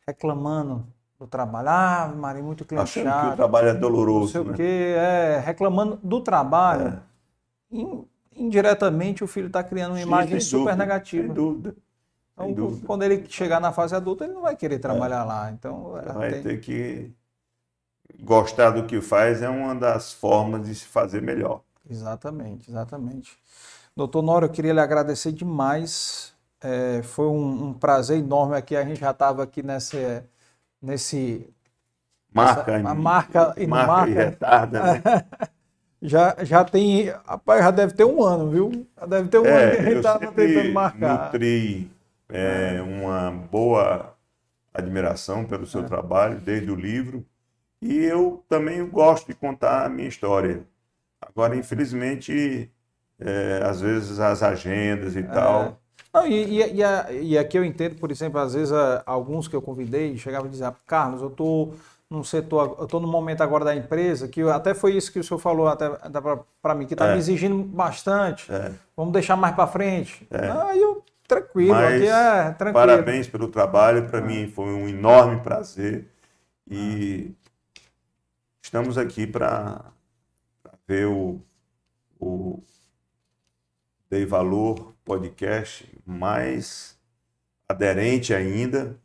reclamando do trabalho. Ah, Maria, muito cliente Achando que o trabalho é doloroso. Não sei né? o quê, é, reclamando do trabalho. É. Indiretamente, o filho está criando uma Sim, imagem super dúvida, negativa. Sem dúvida. Então, dúvida. quando ele chegar na fase adulta, ele não vai querer trabalhar é. lá. Então, vai tem... ter que gostar do que faz, é uma das formas de se fazer melhor. Exatamente, exatamente. Doutor Nora, eu queria lhe agradecer demais. É, foi um, um prazer enorme aqui. A gente já estava aqui nessa nesse marca, Essa, a marca e marca, marca e retarda. Né? já, já tem. Rapaz, já deve ter um ano, viu? Já deve ter um É, ano que a gente estava tentando marcar. Nutri é, uma boa admiração pelo É. seu trabalho, desde o livro. E eu também gosto de contar a minha história. Agora, infelizmente, é, às vezes as agendas e tal. Não, e, e, e, a- e aqui eu entendo, por exemplo, às vezes a- alguns que eu convidei chegavam e diziam, Carlos, eu estou num setor, eu estou no momento agora da empresa, que eu- até foi isso que o senhor falou até para mim, que está É. me exigindo bastante. É. Vamos deixar mais para frente. Aí eu, tranquilo, Mas aqui é tranquilo. parabéns pelo trabalho, para mim foi um enorme prazer e estamos aqui para ver o, o Dei Valor podcast mais aderente ainda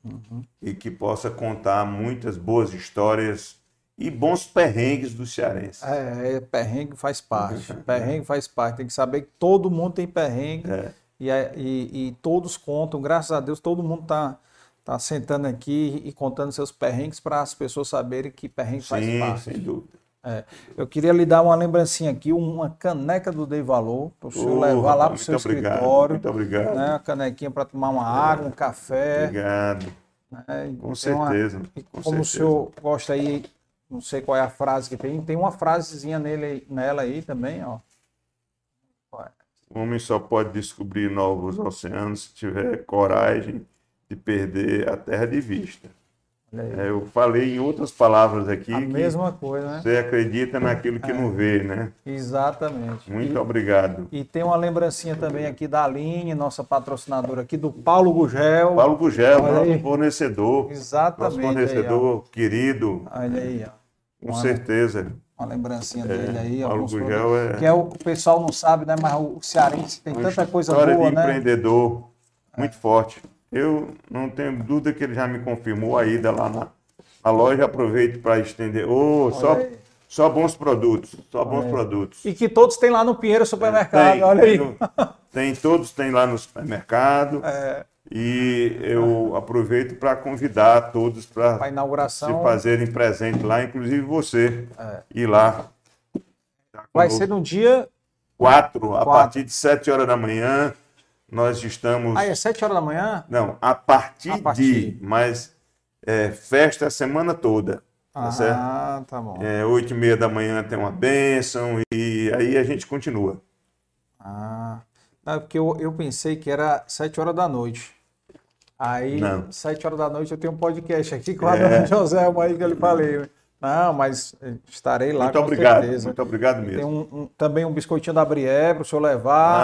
e que possa contar muitas boas histórias e bons perrengues do cearense. É, é, perrengue faz parte. Perrengue faz parte. Tem que saber que todo mundo tem perrengue É. e, e- e todos contam. Graças a Deus, todo mundo está tá sentando aqui e contando seus perrengues para as pessoas saberem que perrengue faz parte. sem dúvida. É, eu queria lhe dar uma lembrancinha aqui, uma caneca do Dei Valor, para o senhor Ô, levar lá para o seu obrigado, escritório. Muito obrigado. Né, uma canequinha para tomar uma água, um café. Obrigado. né, Com uma- certeza. e com como o certeza. senhor gosta aí, não sei qual é a frase que tem, tem uma frasezinha nele, nela aí também, ó. O homem só pode descobrir novos oceanos se tiver coragem de perder a terra de vista. Aí. É, eu falei em outras palavras aqui a que mesma coisa, né? você acredita naquilo que não vê, né? Exatamente. Muito e, obrigado. e tem uma lembrancinha também aqui da Aline, nossa patrocinadora aqui, do Paulo Gugel. Paulo Gugel, Olha nosso aí. fornecedor, nosso Exatamente. aí, ó. fornecedor querido, Olha aí, ó. com Uma- certeza. Uma lembrancinha dele aí. Paulo Gugel é- Que é o, o pessoal não sabe, né? Mas o cearense tem tanta coisa história boa, de né? empreendedor muito forte. Eu não tenho dúvida que ele já me confirmou a ida lá na, na loja. Aproveito para estender. Ô, só, aí. só bons produtos, só bons aí. produtos. E que todos têm lá no Pinheiro Supermercado, Tem, olha aí. no- tem, todos têm lá no supermercado. É. E eu aproveito para convidar todos Para se fazerem presente lá, inclusive você É. ir lá. Vai ser no dia. quatro, a Quatro. partir de 7 horas da manhã. Nós estamos. Ah, é 7 horas da manhã? Não, a partir, A partir. de, mas é, festa a semana toda, tá certo? Ah, tá bom. É, oito e meia da manhã tem uma bênção e aí a gente continua. Ah, não, é porque eu, eu pensei que era 7 horas da noite. Aí, Não. 7 horas da noite, eu tenho um podcast aqui com a É. dona Joselma aí que eu lhe falei. Não, mas eh, estarei lá muito com obrigado, certeza. muito obrigado Tem mesmo. um, um- também um biscoitinho da Brié para o senhor levar.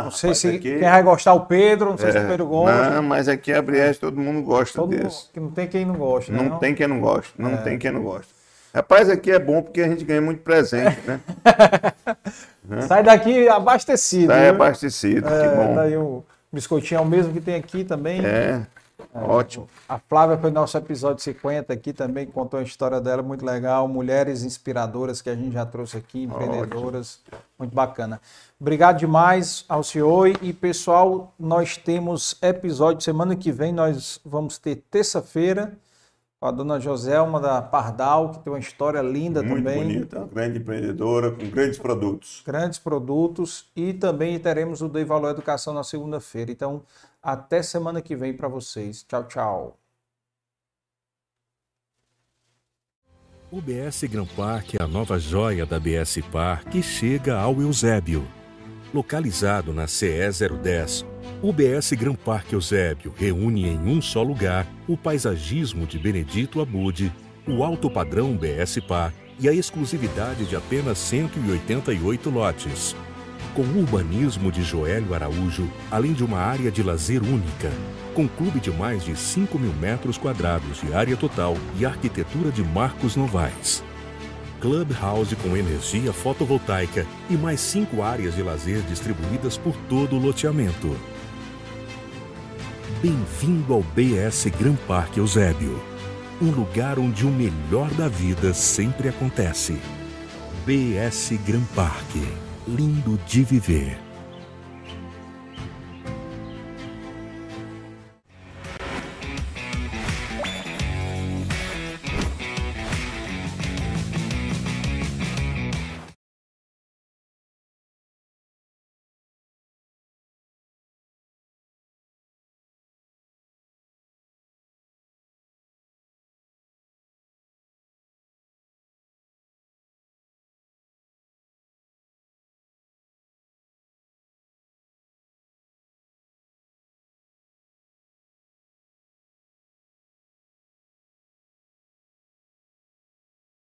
Ah, não sei se aqui- quem vai gostar o Pedro, não sei se o é, Pedro gosta. Não, mas aqui a Brieste todo mundo gosta Todo mundo- desse. que não tem quem não gosta, né? Não tem quem não gosta, não tem quem não gosta. Rapaz, aqui é bom porque a gente ganha muito presente, né? Sai daqui abastecido. Tá viu? abastecido, É, que bom. tá o biscoitinho é o mesmo que tem aqui também. É, ótimo. A Flávia foi no nosso episódio 50 aqui também, contou a história dela, muito legal. Mulheres inspiradoras que a gente já trouxe aqui, empreendedoras, muito bacana. Obrigado demais ao senhor. E pessoal, nós temos episódio semana que vem, nós vamos ter terça-feira com a dona Joselma da Pardal, que tem uma história linda Muito também. bonita, uma grande empreendedora com grandes produtos. grandes produtos e também teremos o Dei Valor Educação na segunda-feira. Então, até semana que vem para vocês. Tchau, tchau. O BS Gran Park é a nova joia da BS Par que chega ao Eusébio. Localizado na CE 010, o BS Gran Park Eusébio reúne em um só lugar o paisagismo de Benedito Abude, o alto padrão BS Par e a exclusividade de apenas 188 lotes. Com o urbanismo de Joélio Araújo, além de uma área de lazer única, com clube de mais de 5 mil metros quadrados de área total e arquitetura de Marcos Novaes. Clubhouse com energia fotovoltaica e mais cinco áreas de lazer distribuídas por todo o loteamento. Bem-vindo ao BS Gran Parque Eusébio, um lugar onde o melhor da vida sempre acontece. BS Gran Parque, lindo de viver.